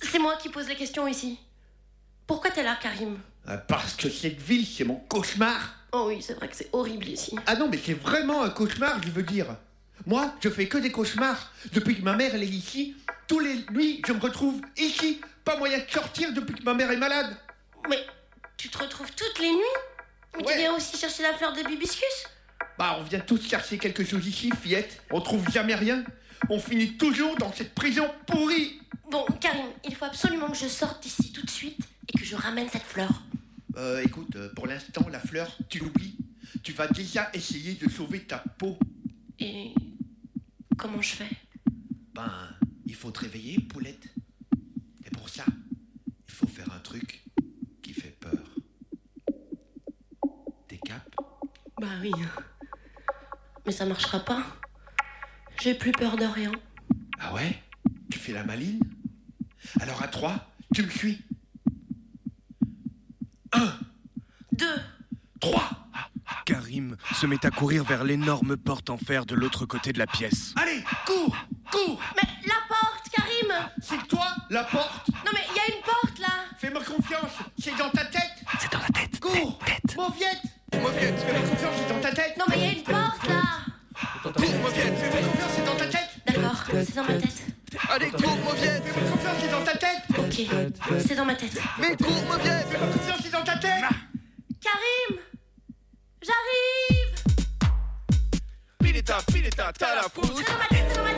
C'est moi qui pose les questions ici. Pourquoi t'es là, Karim? Ah, Parce que cette ville, c'est mon cauchemar. Oh oui, c'est vrai que c'est horrible ici. Ah non, mais c'est vraiment un cauchemar, je veux dire. Moi, je fais que des cauchemars. Depuis que ma mère, elle est ici, tous les nuits, je me retrouve ici. Pas moyen de sortir depuis que ma mère est malade. Mais tu te retrouves toutes les nuits Mais tu viens aussi chercher la fleur de bibiscus Bah, on vient tous chercher quelque chose ici, fillette. On trouve jamais rien. On finit toujours dans cette prison pourrie. Bon, Karim, il faut absolument que je sorte d'ici tout de suite et que je ramène cette fleur. Euh, écoute, euh, pour l'instant, la fleur, tu l'oublies. Tu vas déjà essayer de sauver ta peau. Et comment je fais? Ben, il faut te réveiller, poulette. Et pour ça, il faut faire un truc qui fait peur. T'es cap Bah oui. Mais ça marchera pas. J'ai plus peur de rien. Ah ouais? Tu fais la maline Alors à trois, tu me suis. Deux. Trois. Karim se met à courir vers l'énorme porte en fer de l'autre côté de la pièce. Allez, cours Cours Mais la porte, Karim C'est toi, la porte? Non mais il y a une porte là Fais-moi confiance, c'est dans ta tête il y a une porte là. Cours, Mauviette, fais-moi confiance, c'est dans ta tête. D'accord, c'est dans ma tête. Allez, cours, Mauviette Fais-moi confiance, c'est dans ta tête. Ok, c'est dans ma tête. Mais cours, Mauviette Fais-moi confiance, c'est dans ta tête. Karim J'arrive. Pileta, Pileta, t'as la pousse C'est dans ma tête, c'est dans ma tête,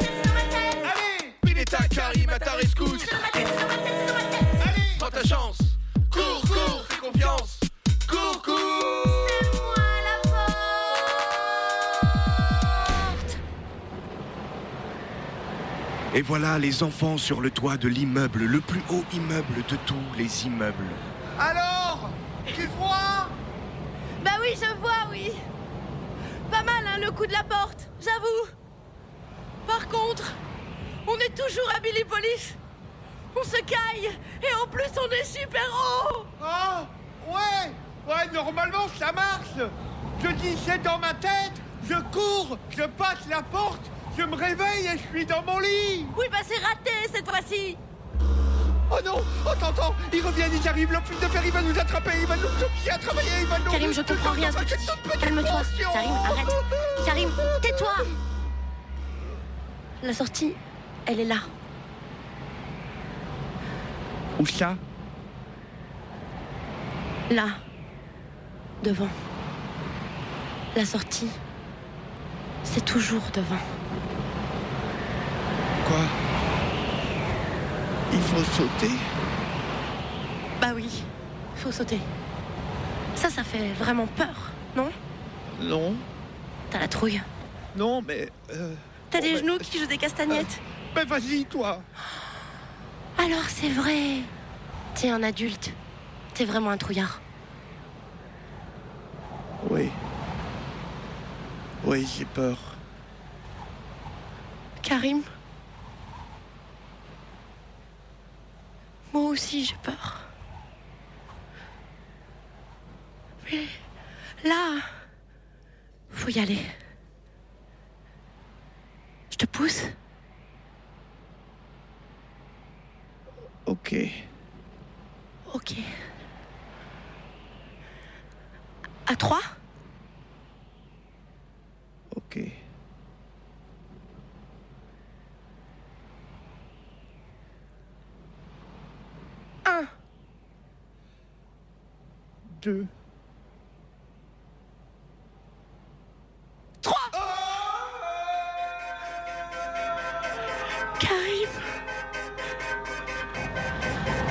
Et voilà les enfants sur le toit de l'immeuble, le plus haut immeuble de tous les immeubles. Alors Tu vois? Bah oui, je vois, oui. Pas mal, hein, le coup de la porte, j'avoue. Par contre, on est toujours à Billy Police. On se caille et en plus on est super haut. Ah Ouais Ouais, normalement ça marche Je dis c'est dans ma tête, je cours, je passe la porte, je me réveille et je suis dans mon lit Oui, bah c'est raté cette fois-ci. Oh non Oh t'entends Ils reviennent, ils arrivent, le fil de fer il va nous attraper, il va nous obliger à travailler, il va nous... Karim, je comprends rien à ce que tu dis. Calme-toi. Karim, arrête. Karim, tais-toi La sortie, elle est là. Où ça? Là. Devant. La sortie, c'est toujours devant. Quoi Il faut sauter Bah oui, faut sauter. Ça, ça fait vraiment peur, non? Non, T'as la trouille. non mais... euh, T'as bon, des ben, genoux qui jouent des castagnettes. Ben vas-y toi Alors c'est vrai. T'es un adulte. T'es vraiment un trouillard. Oui. Oui, j'ai peur. Karim? Moi aussi j'ai peur. Mais là, faut y aller. Je te pousse Ok. Ok. À trois? Ok. 2, 3. Karim,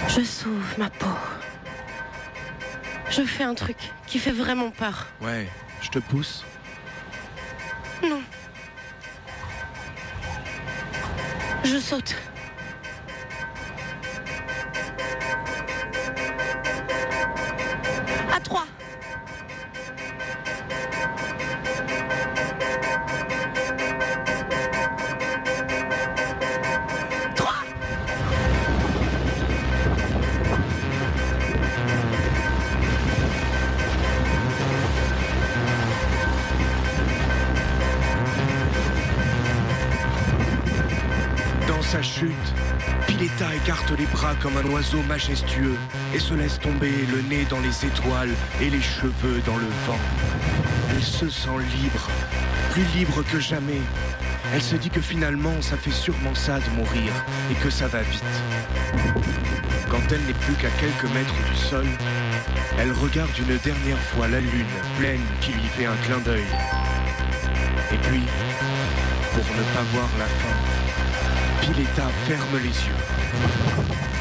je sauve ma peau. Je fais un truc qui fait vraiment peur. Ouais, je te pousse. Non. Je saute. Majestueux et se laisse tomber le nez dans les étoiles et les cheveux dans le vent. Elle se sent libre, plus libre que jamais. Elle se dit que finalement, ça fait sûrement ça de mourir et que ça va vite. Quand elle n'est plus qu'à quelques mètres du sol, elle regarde une dernière fois la lune pleine qui lui fait un clin d'œil. Et puis, pour ne pas voir la fin, Pileta ferme les yeux.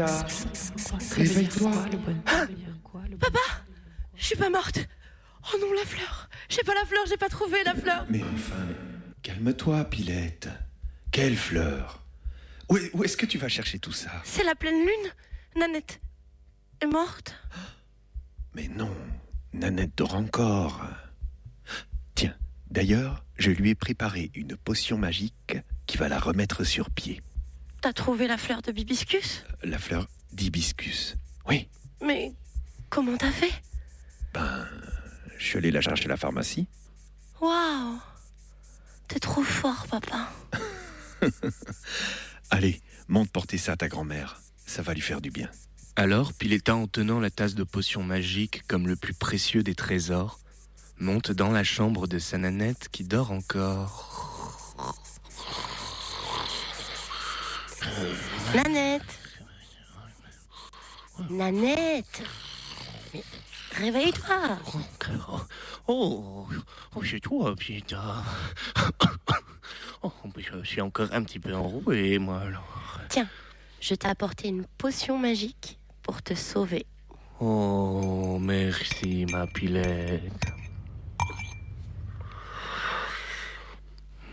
Pileta, réveille-toi. Papa Je suis pas morte. Oh non, la fleur. J'ai pas la fleur, j'ai pas trouvé la fleur. Mais enfin, calme-toi, Pilette. Quelle fleur Où, où est-ce que tu vas chercher tout ça? C'est la pleine lune. Nanette est morte. Mais non, Nanette dort encore. Tiens, d'ailleurs, je lui ai préparé une potion magique qui va la remettre sur pied. T'as trouvé la fleur de bibiscus? La fleur d'hibiscus. Oui, Mais comment t'as fait? Ben, je suis allé la chercher à la pharmacie. Waouh T'es trop fort, papa. Allez, monte porter ça à ta grand-mère. Ça va lui faire du bien. Alors, Pileta, en tenant la tasse de potion magique comme le plus précieux des trésors, monte dans la chambre de sa nanette qui dort encore. Nanette Nanette Mais réveille-toi Oh, oh c'est toi, Pileta. Oh, je suis encore un petit peu enroué, moi, alors. Tiens, je t'ai apporté une potion magique pour te sauver. Oh, merci, ma Pilette.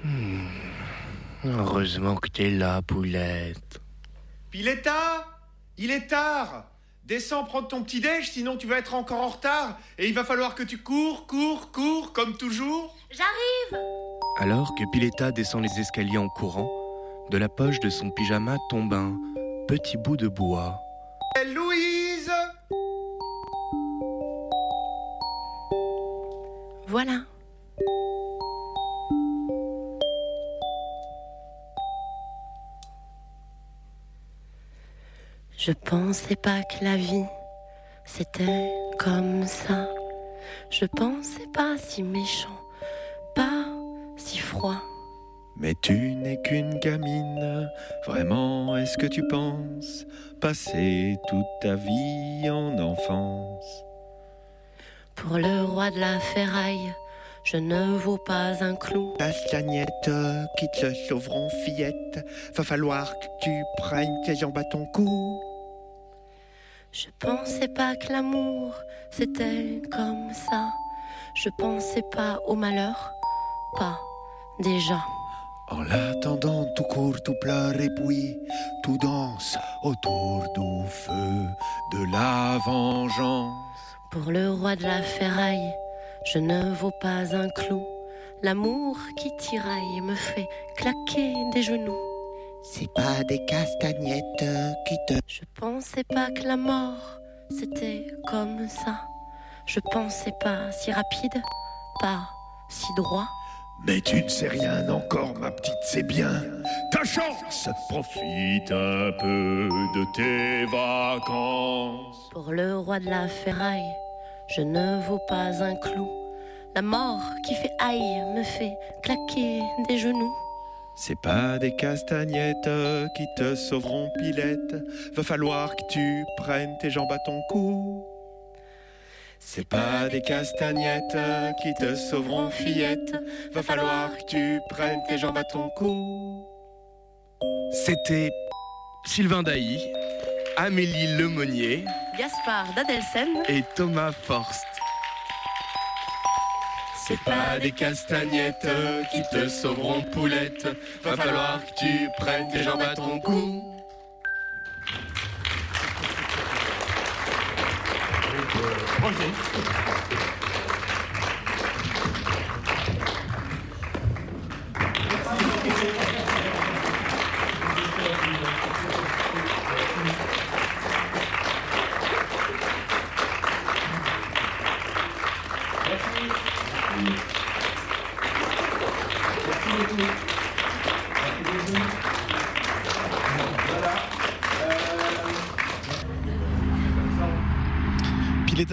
Hmm. Heureusement que t'es là, Poulette. Pileta, il est tard. Descends prendre ton petit déj, sinon tu vas être encore en retard. Et il va falloir que tu cours, cours, cours, comme toujours. J'arrive Alors que Pileta descend les escaliers en courant, de la poche de son pyjama tombe un petit bout de bois. Et Louise Voilà. Je pensais pas que la vie, c'était comme ça. Je pensais pas si méchant, pas si froid. Mais tu n'es qu'une gamine. Vraiment, est-ce que tu penses passer toute ta vie en enfance? Pour le roi de la ferraille, je ne vaux pas un clou. Castagnette, qui te sauveront, fillette. Va falloir que tu prennes tes jambes à ton cou. Je pensais pas que l'amour, c'était comme ça. Je pensais pas au malheur, pas déjà. En l'attendant, tout court, tout pleure et puis tout danse autour du feu de la vengeance. Pour le roi de la ferraille, je ne vaux pas un clou. L'amour qui tiraille me fait claquer des genoux. C'est pas des castagnettes qui te. Je pensais pas que la mort, c'était comme ça. Je pensais pas si rapide, pas si droit. Mais tu ne sais rien encore, ma petite, c'est bien. Ta chance Profite un peu de tes vacances. Pour le roi de la ferraille, je ne vaux pas un clou. La mort qui fait aïe me fait claquer des genoux. C'est pas des castagnettes qui te sauveront, Pilette. Va falloir que tu prennes tes jambes à ton cou. C'est pas des castagnettes qui te sauveront, fillette. Va falloir que tu prennes tes jambes à ton cou. C'était Sylvain Dailly, Amélie Lemonnier Gaspard d'Adelsen et Thomas Forst. C'est pas des castagnettes qui te sauveront, poulette. Va falloir que tu prennes tes jambes à ton cou.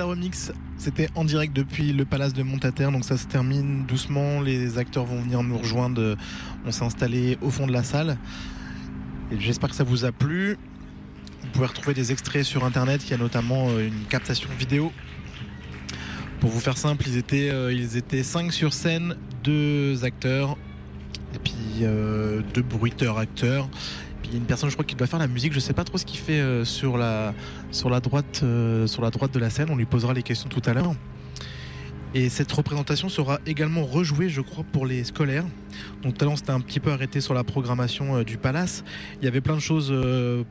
Remix, c'était en direct depuis le Palace de Montataire, donc ça se termine doucement, les acteurs vont venir nous rejoindre, on s'est installé au fond de la salle. J'espère que ça vous a plu. Vous pouvez retrouver des extraits sur internet, il y a notamment euh, une captation vidéo. Pour vous faire simple, ils étaient, euh, ils étaient 5 sur scène, deux acteurs, et puis euh, deux bruiteurs acteurs. Y a une personne, je crois, qui doit faire la musique. Je sais pas trop ce qu'il fait euh, sur la sur la droite euh, sur la droite de la scène. On lui posera les questions tout à l'heure. Et cette représentation sera également rejouée, je crois, pour les scolaires. Donc tout à l'heure, on s'était un petit peu arrêté sur la programmation euh, du Palace. Il y avait plein de choses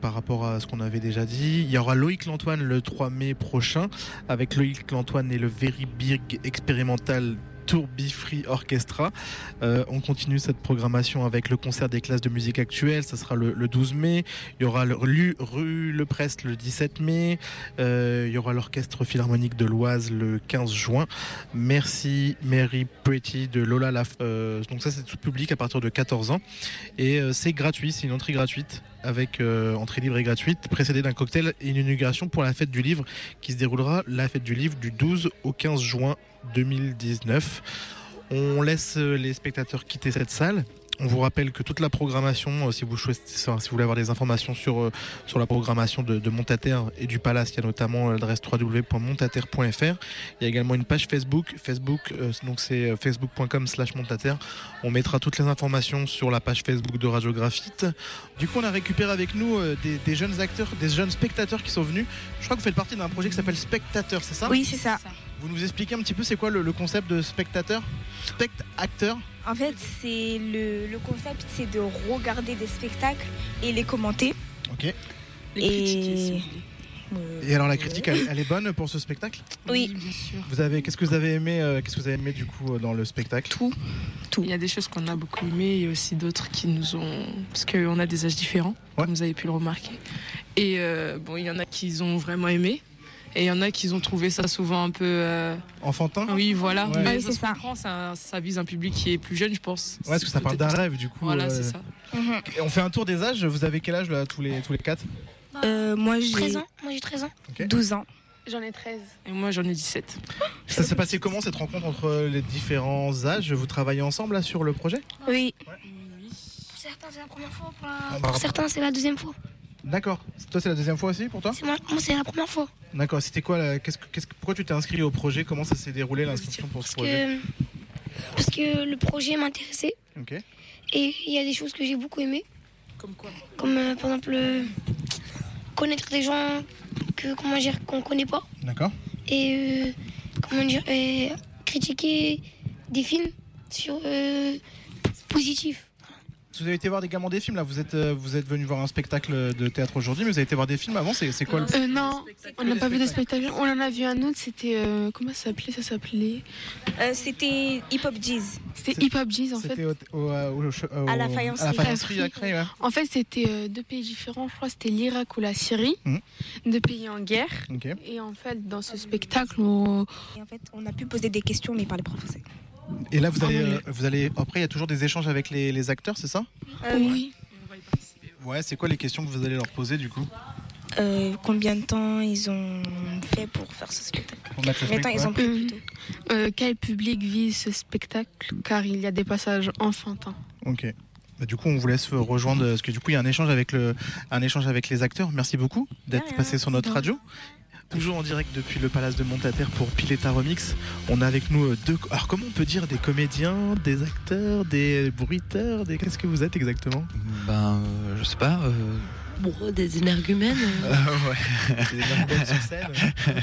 par rapport à ce qu'on avait déjà dit. Il y aura Loïc Lantoine le 3 mai prochain, avec Loïc Lantoine et le Very Big Expérimental Tourbi Free Orchestra. Euh, on continue cette programmation avec le concert des classes de musique actuelle, ça sera le, le 12 mai. Il y aura le, rue Le Prest le 17 mai. Euh, il y aura l'orchestre philharmonique de l'Oise le 15 juin. Merci Mary Pretty de Lola Laf. euh, donc ça c'est tout public à partir de 14 ans. Et c'est gratuit, c'est une entrée gratuite avec entrée libre et gratuite, précédée d'un cocktail et une inauguration pour la fête du livre qui se déroulera la fête du livre du 12 au 15 juin 2019. On laisse euh, les spectateurs quitter cette salle. On vous rappelle que toute la programmation, euh, si vous voulez avoir des informations sur, euh, sur la programmation de, de Montataire et du Palace, il y a notamment l'adresse www.montataire.fr. Il y a également une page Facebook, Facebook, donc c'est facebook.com slash Montataire. On mettra toutes les informations sur la page Facebook de Radiographite. Du coup, on a récupéré avec nous des, des jeunes acteurs, des jeunes spectateurs qui sont venus. Je crois que vous faites partie d'un projet qui s'appelle Spectateur, c'est ça? Oui, c'est ça. Vous nous expliquez un petit peu c'est quoi le, le concept de spectateur? Spect-acteur En fait, c'est le, le concept, c'est de regarder des spectacles et les commenter. Ok. et Et alors la critique, elle, elle est bonne pour ce spectacle? Oui, bien sûr. Vous avez, qu'est-ce que vous avez aimé, euh, qu'est-ce que vous avez aimé du coup euh, dans le spectacle? Tout. Il y a des choses qu'on a beaucoup aimées et aussi d'autres qui nous ont. Parce qu'on a des âges différents, comme vous avez pu le remarquer. Et euh, bon, il y en a qui ont vraiment aimé. Et il y en a qui ont trouvé ça souvent un peu. euh, Enfantin Oui, voilà. Ouais. Mais Ouais, ça comprend, ça, ça vise un public qui est plus jeune, je pense. Ouais, parce que ça parle d'un rêve du coup. Voilà, euh, c'est ça. Et on fait un tour des âges. Vous avez quel âge là, tous les tous les quatre? Euh, moi j'ai 13 ans Moi j'ai 13 ans. 12 ans. J'en ai 13. Et moi, j'en ai 17. Ça s'est passé comment cette rencontre entre les différents âges? Vous travaillez ensemble là sur le projet? Oui. Pour certains, c'est la première fois. Pour, la- pour certains, c'est la deuxième fois. D'accord. Toi, c'est la deuxième fois aussi pour toi C'est moi, moi, c'est la première fois. D'accord. C'était quoi la- qu'est-ce que- qu'est-ce que- Pourquoi tu t'es inscrit au projet? Comment ça s'est déroulé l'inscription pour ce Parce projet? que, parce que le projet m'intéressait. Ok. Et il y a des choses que j'ai beaucoup aimées. Comme quoi? Comme euh, par exemple euh, connaître des gens que comment dire qu'on connaît pas. D'accord. Et euh, comment dire euh, critiquer des films sur euh, positif. Vous avez été voir également des films là. Vous êtes euh, vous êtes venu voir un spectacle de théâtre aujourd'hui, mais vous avez été voir des films avant. C'est quoi le Euh, non, on n'a pas vu de spectacle. On en a vu un autre, c'était. euh, comment ça s'appelait Ça s'appelait? Euh, c'était Hip Hop Jazz. C'était Hip Hop Jazz en fait. C'était au, au, au- au- À la à faïencerie. la faïencerie à ouais. En fait, c'était euh, deux pays différents. Je crois que c'était l'Irak ou la Syrie. Mhm. Deux pays en guerre. Et en fait, dans ce spectacle, on... Et en fait, on a pu poser des questions, mais par les professeurs. Et là, vous allez, euh, vous allez. Après, il y a toujours des échanges avec les, les acteurs, c'est ça Euh, oui. Ouais, c'est quoi les questions que vous allez leur poser du coup Euh, combien de temps ils ont fait pour faire ce spectacle Combien de temps ils ont pris plutôt Euh, quel public vit ce spectacle Car il y a des passages enfantins. Ok. Bah, du coup, on vous laisse rejoindre parce que du coup, il y a un échange avec le, un échange avec les acteurs. Merci beaucoup d'être passé sur notre radio. Toujours en direct depuis le Palace de Montataire pour Pileta Remix. On a avec nous euh, deux. Alors, comment on peut dire des comédiens, des acteurs, des bruiteurs, des. Qu'est-ce que vous êtes exactement? Ben, euh, je sais pas. euh, Bon, des énergumènes. euh. ouais. Des énergumènes sur scène.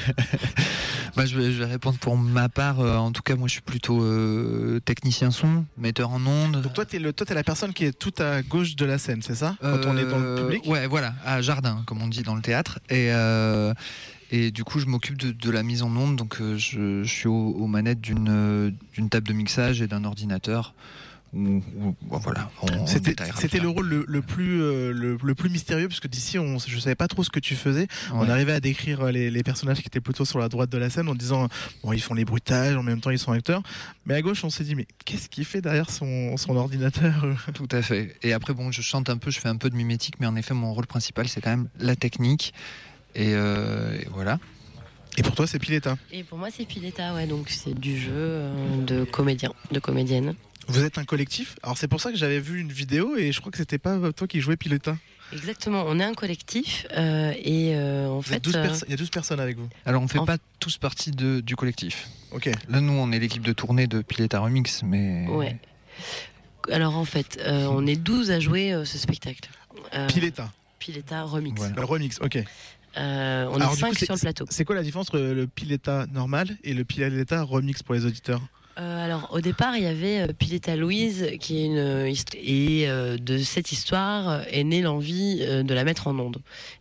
bah, je, vais, je vais répondre pour ma part. euh, en tout cas, moi, je suis plutôt euh, technicien son, metteur en ondes. Donc toi, t'es le, toi, t'es la personne qui est tout à gauche de la scène, c'est ça? Quand on est dans le public? Ouais, voilà, à jardin, comme on dit dans le théâtre. Et, euh, et du coup, je m'occupe de, de la mise en onde. Donc, euh, je, je suis aux, aux manettes d'une euh, d'une table de mixage et d'un ordinateur. Où, où- bon, voilà, C'était, le rôle le, le plus euh, le, le plus mystérieux parce que d'ici on je savais pas trop ce que tu faisais. On arrivait à décrire les, les personnages qui étaient plutôt sur la droite de la scène en disant bon ils font les bruitages en même temps ils sont acteurs. Mais à gauche on s'est dit mais qu'est-ce qu'il fait derrière son, son ordinateur? Tout à fait. Et après, bon, je chante un peu, je fais un peu de mimétique, mais en effet, mon rôle principal, c'est quand même la technique. Et, euh, et voilà. Et pour toi, c'est Pileta? Et pour moi, c'est Pileta, ouais, donc c'est du jeu euh, de comédien, de comédienne. Vous êtes un collectif? Alors c'est pour ça que j'avais vu une vidéo et je crois que c'était pas toi qui jouais Pileta. Exactement, on est un collectif euh, et euh, en Vous fait. êtes 12 euh, perso- Il y a 12 personnes avec vous. Alors, on fait pas tous partie de, du collectif. Ok. Là, nous, on est l'équipe de tournée de Pileta Remix, mais. Ouais. Alors en fait, euh, on est 12 à jouer euh, ce spectacle. Euh, Pileta. Pileta Remix. Le remix, ok. Euh, on Alors, est du coup, 5 c'est- sur le plateau. C'est quoi la différence entre le Pileta normal et le Pileta remix pour les auditeurs Euh, alors au départ, il y avait euh, Pileta Louise qui est une euh, et euh, de cette histoire est née l'envie de la mettre en onde.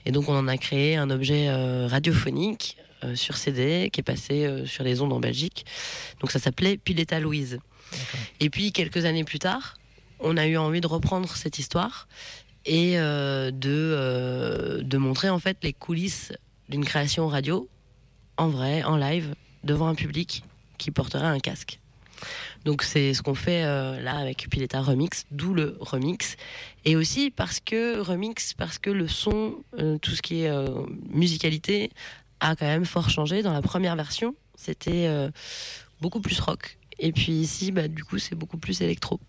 Et donc on en a créé un objet radiophonique sur CD qui est passé sur les ondes en Belgique. Donc ça s'appelait Pileta Louise. Et puis quelques années plus tard, on a eu envie de reprendre cette histoire et euh, de euh, de montrer en fait les coulisses d'une création radio en vrai, en live, devant un public qui porterait un casque. Donc c'est ce qu'on fait euh, là avec Pileta Remix, d'où le remix. Et aussi parce que remix, parce que le son, tout ce qui est musicalité, a quand même fort changé. Dans la première version, c'était beaucoup plus rock. Et puis ici, bah, du coup, c'est beaucoup plus électro.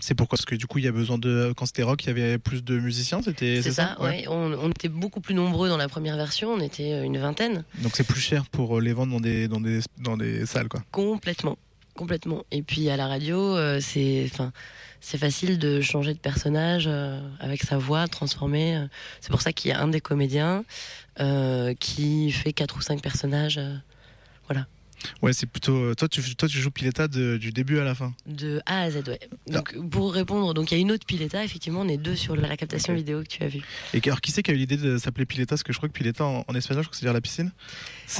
C'est pourquoi Parce que du coup, il y a besoin de. Quand c'était rock, il y avait plus de musiciens C'était C'est ça, ouais. On, on était beaucoup plus nombreux dans la première version, on était euh, une vingtaine. Donc c'est plus cher pour euh, les vendre dans des, dans des, dans des salles, quoi. Complètement, complètement. Et puis à la radio, euh, c'est, enfin, c'est facile de changer de personnage euh, avec sa voix, transformer. C'est pour ça qu'il y a un des comédiens euh, qui fait quatre ou cinq personnages, voilà, Ouais, c'est plutôt. euh, Toi, tu, toi, tu joues Pileta de- du début à la fin. de A à Z. Ouais. Donc pour répondre, donc il y a une autre Pileta. Effectivement, on est deux sur la captation vidéo que tu as vue. Et alors, qui c'est qui a eu l'idée de s'appeler Pileta? Parce que je crois que Pileta en, en espagnol, je crois que c'est dire la piscine.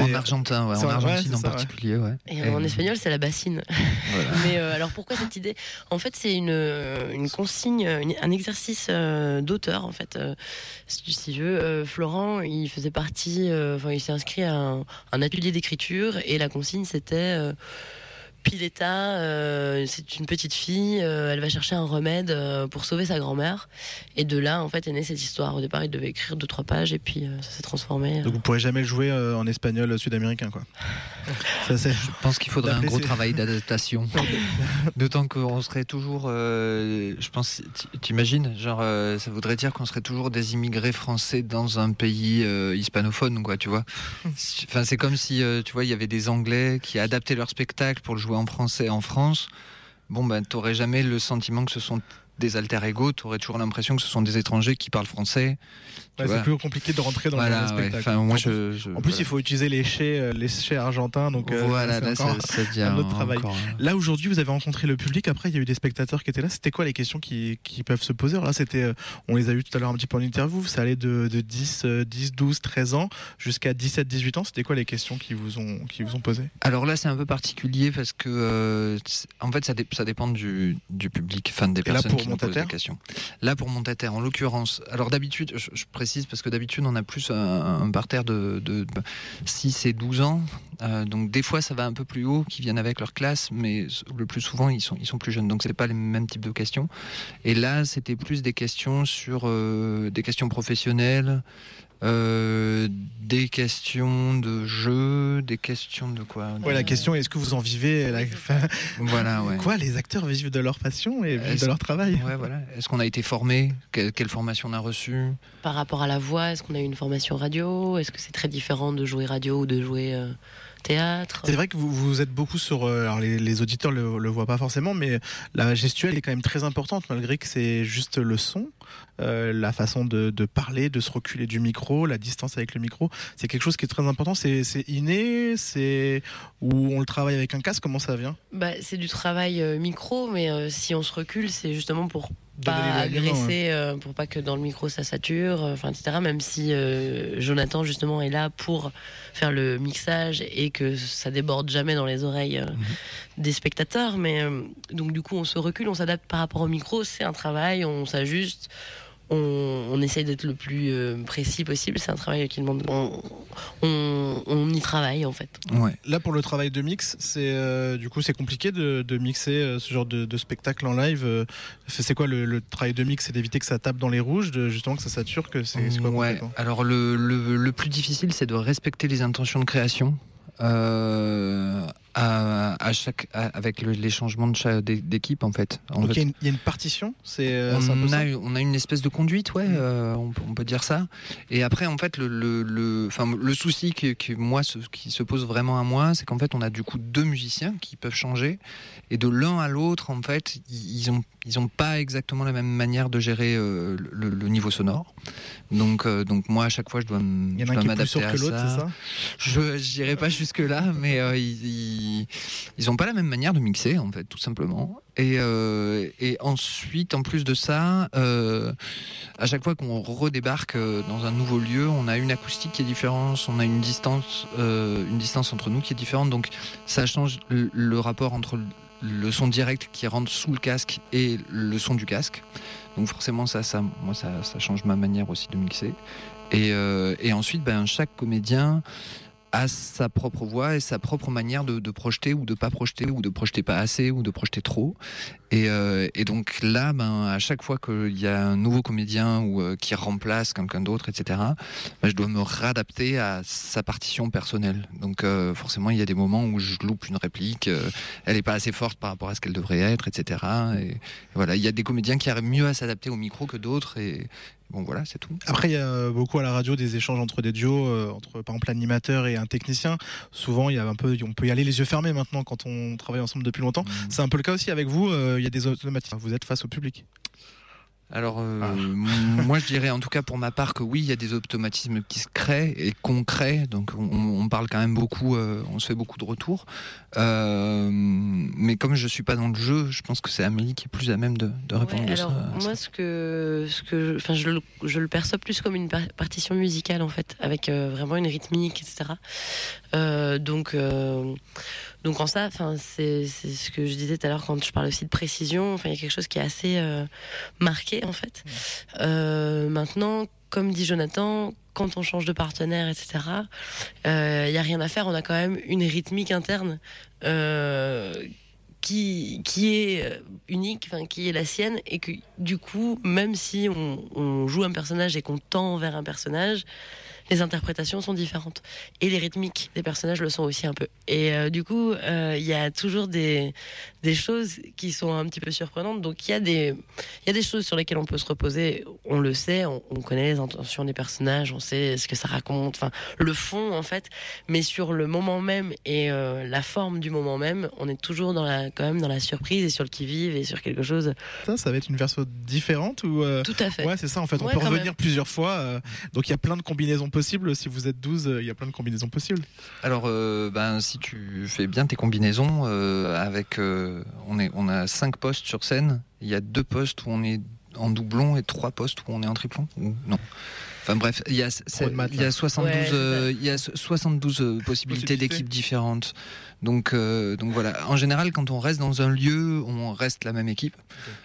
En argentin, ouais, c'est en Argentine c'est en ça, particulier, ouais. Et en espagnol, c'est la bassine. Mais euh, alors pourquoi cette idée? En fait, c'est une, une consigne, une- un exercice euh, d'auteur. En fait, Euh, si tu veux, euh, Florent, il faisait partie, euh, enfin, il s'est inscrit à un, un atelier d'écriture et la consigne c'était. Pileta, euh, c'est une petite fille, euh, elle va chercher un remède euh, pour sauver sa grand-mère. Et de là, en fait, est née cette histoire. Au départ, il devait écrire deux, trois pages et puis euh, ça s'est transformé. Donc vous pourrez jamais le jouer euh, en espagnol sud-américain, quoi. Ça, Je pense qu'il faudrait un gros travail d'adaptation. D'autant qu'on serait toujours, euh, je pense, t'imagines, genre, euh, ça voudrait dire qu'on serait toujours des immigrés français dans un pays euh, hispanophone, quoi, tu vois. Enfin, c'est comme si, euh, tu vois, il y avait des Anglais qui adaptaient leur spectacle pour le jouer en français en France. Bon, ben, t'aurais jamais le sentiment que ce sont des alter ego, t'aurais toujours l'impression que ce sont des étrangers qui parlent français. tu Ouais, c'est plus compliqué de rentrer dans Voilà, le ouais. spectacle. Enfin, moi, en, je- plus, je- en plus, voilà. il faut utiliser les chais, euh, les chais argentins, donc euh, Voilà, c'est là, ça- ça devient un autre travail. encore, hein. Là aujourd'hui, vous avez rencontré le public. Après, il y a eu des spectateurs qui étaient là. C'était quoi les questions qui, qui peuvent se poser? Alors là, c'était, euh, on les a eu tout à l'heure un petit peu en interview. Ça allait de, de 10, euh, 10, 12, 13 ans jusqu'à 17, 18 ans. C'était quoi les questions qui vous ont, qui vous ont posées? Alors là, c'est un peu particulier parce que, euh, en fait, ça, dé- ça dépend du, du public, enfin des Et là, personnes pour Montataire. Là, pour Montataire, en l'occurrence, alors d'habitude, je, je précise parce que d'habitude, on a plus un, un parterre de, de, 6 et 12 ans. Euh, donc des fois ça va un peu plus haut, qui viennent avec leur classe, mais le plus souvent ils sont, ils sont plus jeunes. Donc c'est pas les mêmes types de questions. Et là c'était plus des questions sur euh, des questions professionnelles, euh, des questions de jeu, des questions de quoi Ouais, la question est est-ce que vous en vivez la... Voilà, ouais. Quoi, les acteurs vivent de leur passion et de leur travail Ouais, voilà. Est-ce qu'on a été formé? Quelle, quelle formation on a reçue? Par rapport à la voix, est-ce qu'on a eu une formation radio? Est-ce que c'est très différent de jouer radio ou de jouer euh, théâtre C'est vrai que vous, vous êtes beaucoup sur. euh, alors les, les auditeurs le, le voient pas forcément, mais la gestuelle est quand même très importante malgré que c'est juste le son, euh, la façon de, de parler, de se reculer du micro, la distance avec le micro. C'est quelque chose qui est très important. C'est inné, c'est où on le travaille avec un casque. Comment ça vient? Bah, c'est du travail euh, micro, mais euh, si on se recule, c'est justement pour l'éloignement, agresser, euh, pour pas que dans le micro ça sature, euh, enfin etc. Même si euh, Jonathan justement est là pour faire le mixage et que ça déborde jamais dans les oreilles euh, des spectateurs, mais euh, donc du coup on se recule, on s'adapte par rapport au micro, c'est un travail, on s'ajuste. On, on essaye d'être le plus euh, précis possible. C'est un travail qui demande. On, on, on y travaille en fait. Là pour le travail de mix, c'est euh, du coup c'est compliqué de, de mixer euh, ce genre de, de spectacle en live. euh, c'est quoi le, le travail de mix? C'est d'éviter que ça tape dans les rouges, de, justement que ça sature, que c'est quoi Ouais. Alors le, le- le plus difficile, c'est de respecter les intentions de création. euh, à, à chaque, à- avec le- les changements d'équipe en fait. En Donc il y, a une- il y a une partition, c'est euh, on, ça a, on a une espèce de conduite, ouais, euh, on, peut- on peut dire ça. Et après, en fait, le, le, le, enfin, le souci que, que moi, ce- qui se pose vraiment à moi, c'est qu'en fait, on a du coup deux musiciens qui peuvent changer. Et de l'un à l'autre, en fait, ils ils ont, ils ont pas exactement la même manière de gérer euh, le, le niveau sonore. Donc, euh, donc moi, à chaque fois, je dois m- Il y en a un qui est plus m'adapter à que l'autre, c'est ça? Je n'irai pas jusque-là, mais euh, ils ont pas la même manière de mixer, en fait, tout simplement. Et, euh, ensuite, en plus de ça, euh, à chaque fois qu'on redébarque euh, dans un nouveau lieu, on a une acoustique qui est différente, on a une distance, une distance entre nous qui est différente. Donc, ça change le, rapport entre le- son direct qui rentre sous le casque et le son du casque. Donc, forcément, ça, ça, moi, ça, change ma manière aussi de mixer. Et, et ensuite, ben, chaque comédien a sa propre voix et sa propre manière de, de projeter ou de pas projeter ou de projeter pas assez ou de projeter trop. Et, euh, et donc là, ben, à chaque fois qu'il y a un nouveau comédien ou euh, qui remplace quelqu'un d'autre, etc., ben, je dois me réadapter à sa partition personnelle. Donc euh, forcément, il y a des moments où je loupe une réplique, elle n'est pas assez forte par rapport à ce qu'elle devrait être, etc. Et, et voilà, il y a des comédiens qui arrivent mieux à s'adapter au micro que d'autres. Et bon, voilà, c'est tout. Après, il y a beaucoup à la radio des échanges entre des duos, euh, entre par exemple l'animateur et un technicien. Souvent, il y a un peu, on peut y aller les yeux fermés maintenant quand on travaille ensemble depuis longtemps. C'est un peu le cas aussi avec vous. euh, y a des automatismes. Vous êtes face au public. Alors, euh, m- moi, je dirais en tout cas pour ma part que oui, il y a des automatismes qui se créent et qu'on crée. Donc, on, on parle quand même beaucoup, euh, on se fait beaucoup de retours. Euh, mais comme je suis pas dans le jeu, je pense que c'est Amélie qui est plus à même de, de répondre Ouais, de alors, ça. moi, ce que, ce que je, enfin, je, le, je le perçois plus comme une par- partition musicale, en fait, avec euh, vraiment une rythmique, etc. Euh, donc, euh, donc, en ça, enfin, c'est ce que je disais tout à l'heure quand je parle aussi de précision. Enfin, il y a quelque chose qui est assez euh, marqué, en fait. Euh, maintenant, comme dit Jonathan, quand on change de partenaire, etc., il n'y a rien à faire. On a quand même une rythmique interne euh, qui, qui est euh, unique, enfin, qui est la sienne, et que du coup, même si on, on joue un personnage et qu'on tend vers un personnage, les interprétations sont différentes. Et les rythmiques des personnages le sont aussi un peu. Et euh, du coup, euh, il y a toujours des, des choses qui sont un petit peu surprenantes. Donc il y, a des- il y a des choses sur lesquelles on peut se reposer. On le sait, on, on connaît les intentions des personnages, on sait ce que ça raconte, enfin le fond en fait. Mais sur le moment même et euh, la forme du moment même, on est toujours dans la, quand même dans la surprise et sur le qui-vive et sur quelque chose. Ça, ça va être une version différente ou Tout à fait. Ouais, c'est ça. En fait, on Ouais, peut revenir même. plusieurs fois. donc il y a plein de combinaisons possibles. Si vous êtes 12, euh, il y a plein de combinaisons possibles. Alors, euh, ben, si tu fais bien tes combinaisons, euh, avec, on, est, on a cinq postes sur scène. Il y a deux postes où on est en doublon et trois postes où on est en triplon. Ou non? Enfin bref, il y a, c'est- de maths, il y a là. 72, Ouais, c'est ça. euh, il y a 72 euh, possibilités d'équipes différentes. Donc, euh, donc voilà. En général, quand on reste dans un lieu, on reste la même équipe.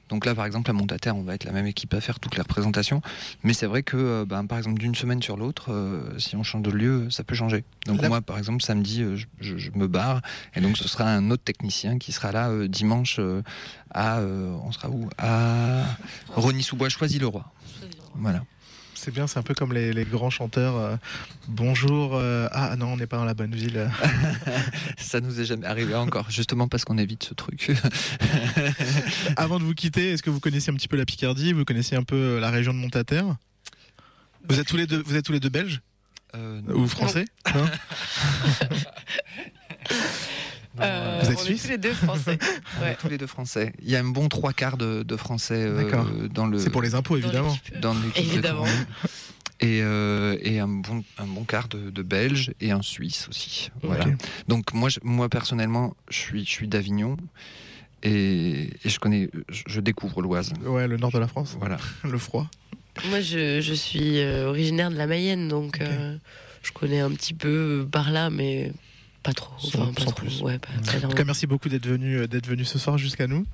Donc là, par exemple, à Montataire, on va être la même équipe à faire toutes les représentations. Mais c'est vrai que, euh, ben, par exemple, d'une semaine sur l'autre, euh, si on change de lieu, ça peut changer. Donc moi, par exemple, samedi, euh, je, je- je me barre, et donc ce sera un autre technicien qui sera là euh, dimanche euh, à, euh, on sera où? À Rony-sous-Bois, Choisy-le-Roi. Voilà. C'est bien, c'est un peu comme les, les grands chanteurs. euh, bonjour. euh, ah non, on n'est pas dans la bonne ville. Ça nous est jamais arrivé encore, justement parce qu'on évite ce truc. Avant de vous quitter, est-ce que vous connaissez un petit peu la Picardie? Vous connaissez un peu euh, la région de Montataire Vous êtes tous les deux, vous êtes tous les deux belges? Euh, Ou français? Non? Euh, Vous êtes on est suisse tous les deux français. Ouais. Tous les deux français. Il y a un bon trois quarts de, de français euh, D'accord. dans le. C'est pour les impôts, évidemment. Dans Évidemment. Et, euh, et un, bon, un bon quart de, de Belges et un Suisse aussi. Voilà. Donc moi, je- moi personnellement, je suis, je suis d'Avignon et, et je connais, je, je découvre l'Oise. Ouais, le nord de la France. Voilà. le froid. Moi, je, je suis euh, originaire de la Mayenne, donc euh, je connais un petit peu euh, par là, mais pas trop. Sans- Enfin, pas sans trop. plus. Ouais, pas- pas En tout cas, merci beaucoup d'être venu, euh, d'être venu ce soir jusqu'à nous.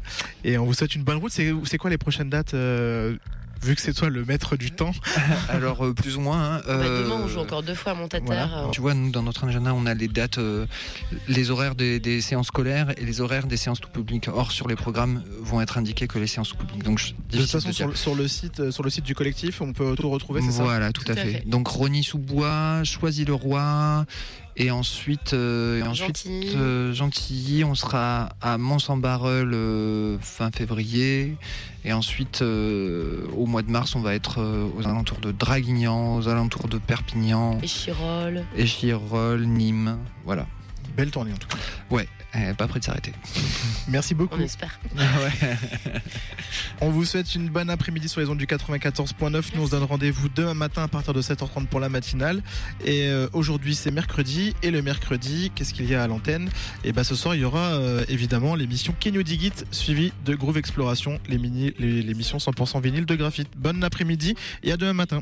Et on vous souhaite une bonne route. C'est c'est quoi les prochaines dates euh, Vu que c'est toi le maître du temps. Alors euh, plus ou moins. hein, Bah, demain, on joue encore deux fois à Montataire. euh, Tu vois, nous, dans notre agenda, on a les dates, euh, les horaires des, des séances scolaires et les horaires des séances tout public. Or, sur les programmes, vont être indiqués que les séances tout public. Donc, je- De toute façon, de sur, le- sur le site, sur le site du collectif, on peut tout retrouver, c'est ça? Voilà, tout, à, fait. Donc, Rony-sous-Bois, Choisy-le-Roi, et ensuite, euh, et ensuite Gentilly. euh, Gentilly, on sera à Mont-Saint-Barreul euh, fin février. Et ensuite, euh, au mois de mars, on va être euh, aux alentours de Draguignan, aux alentours de Perpignan. Et Chirol. Échirol, Nîmes, voilà. Belle tournée en tout cas. Ouais, pas prêt de s'arrêter. Merci beaucoup. On espère. Ah on vous souhaite une bonne après-midi sur les ondes du 94.9. Nous, on se donne rendez-vous demain matin à partir de 7h30 pour la matinale. Et euh, aujourd'hui, c'est mercredi. Et le mercredi, qu'est-ce qu'il y a à l'antenne? Et bah, ce soir, il y aura euh, évidemment l'émission Kenyo Digit suivie de Groove Exploration, l'émission 100% vinyle de graphite. Bon après-midi et à demain matin.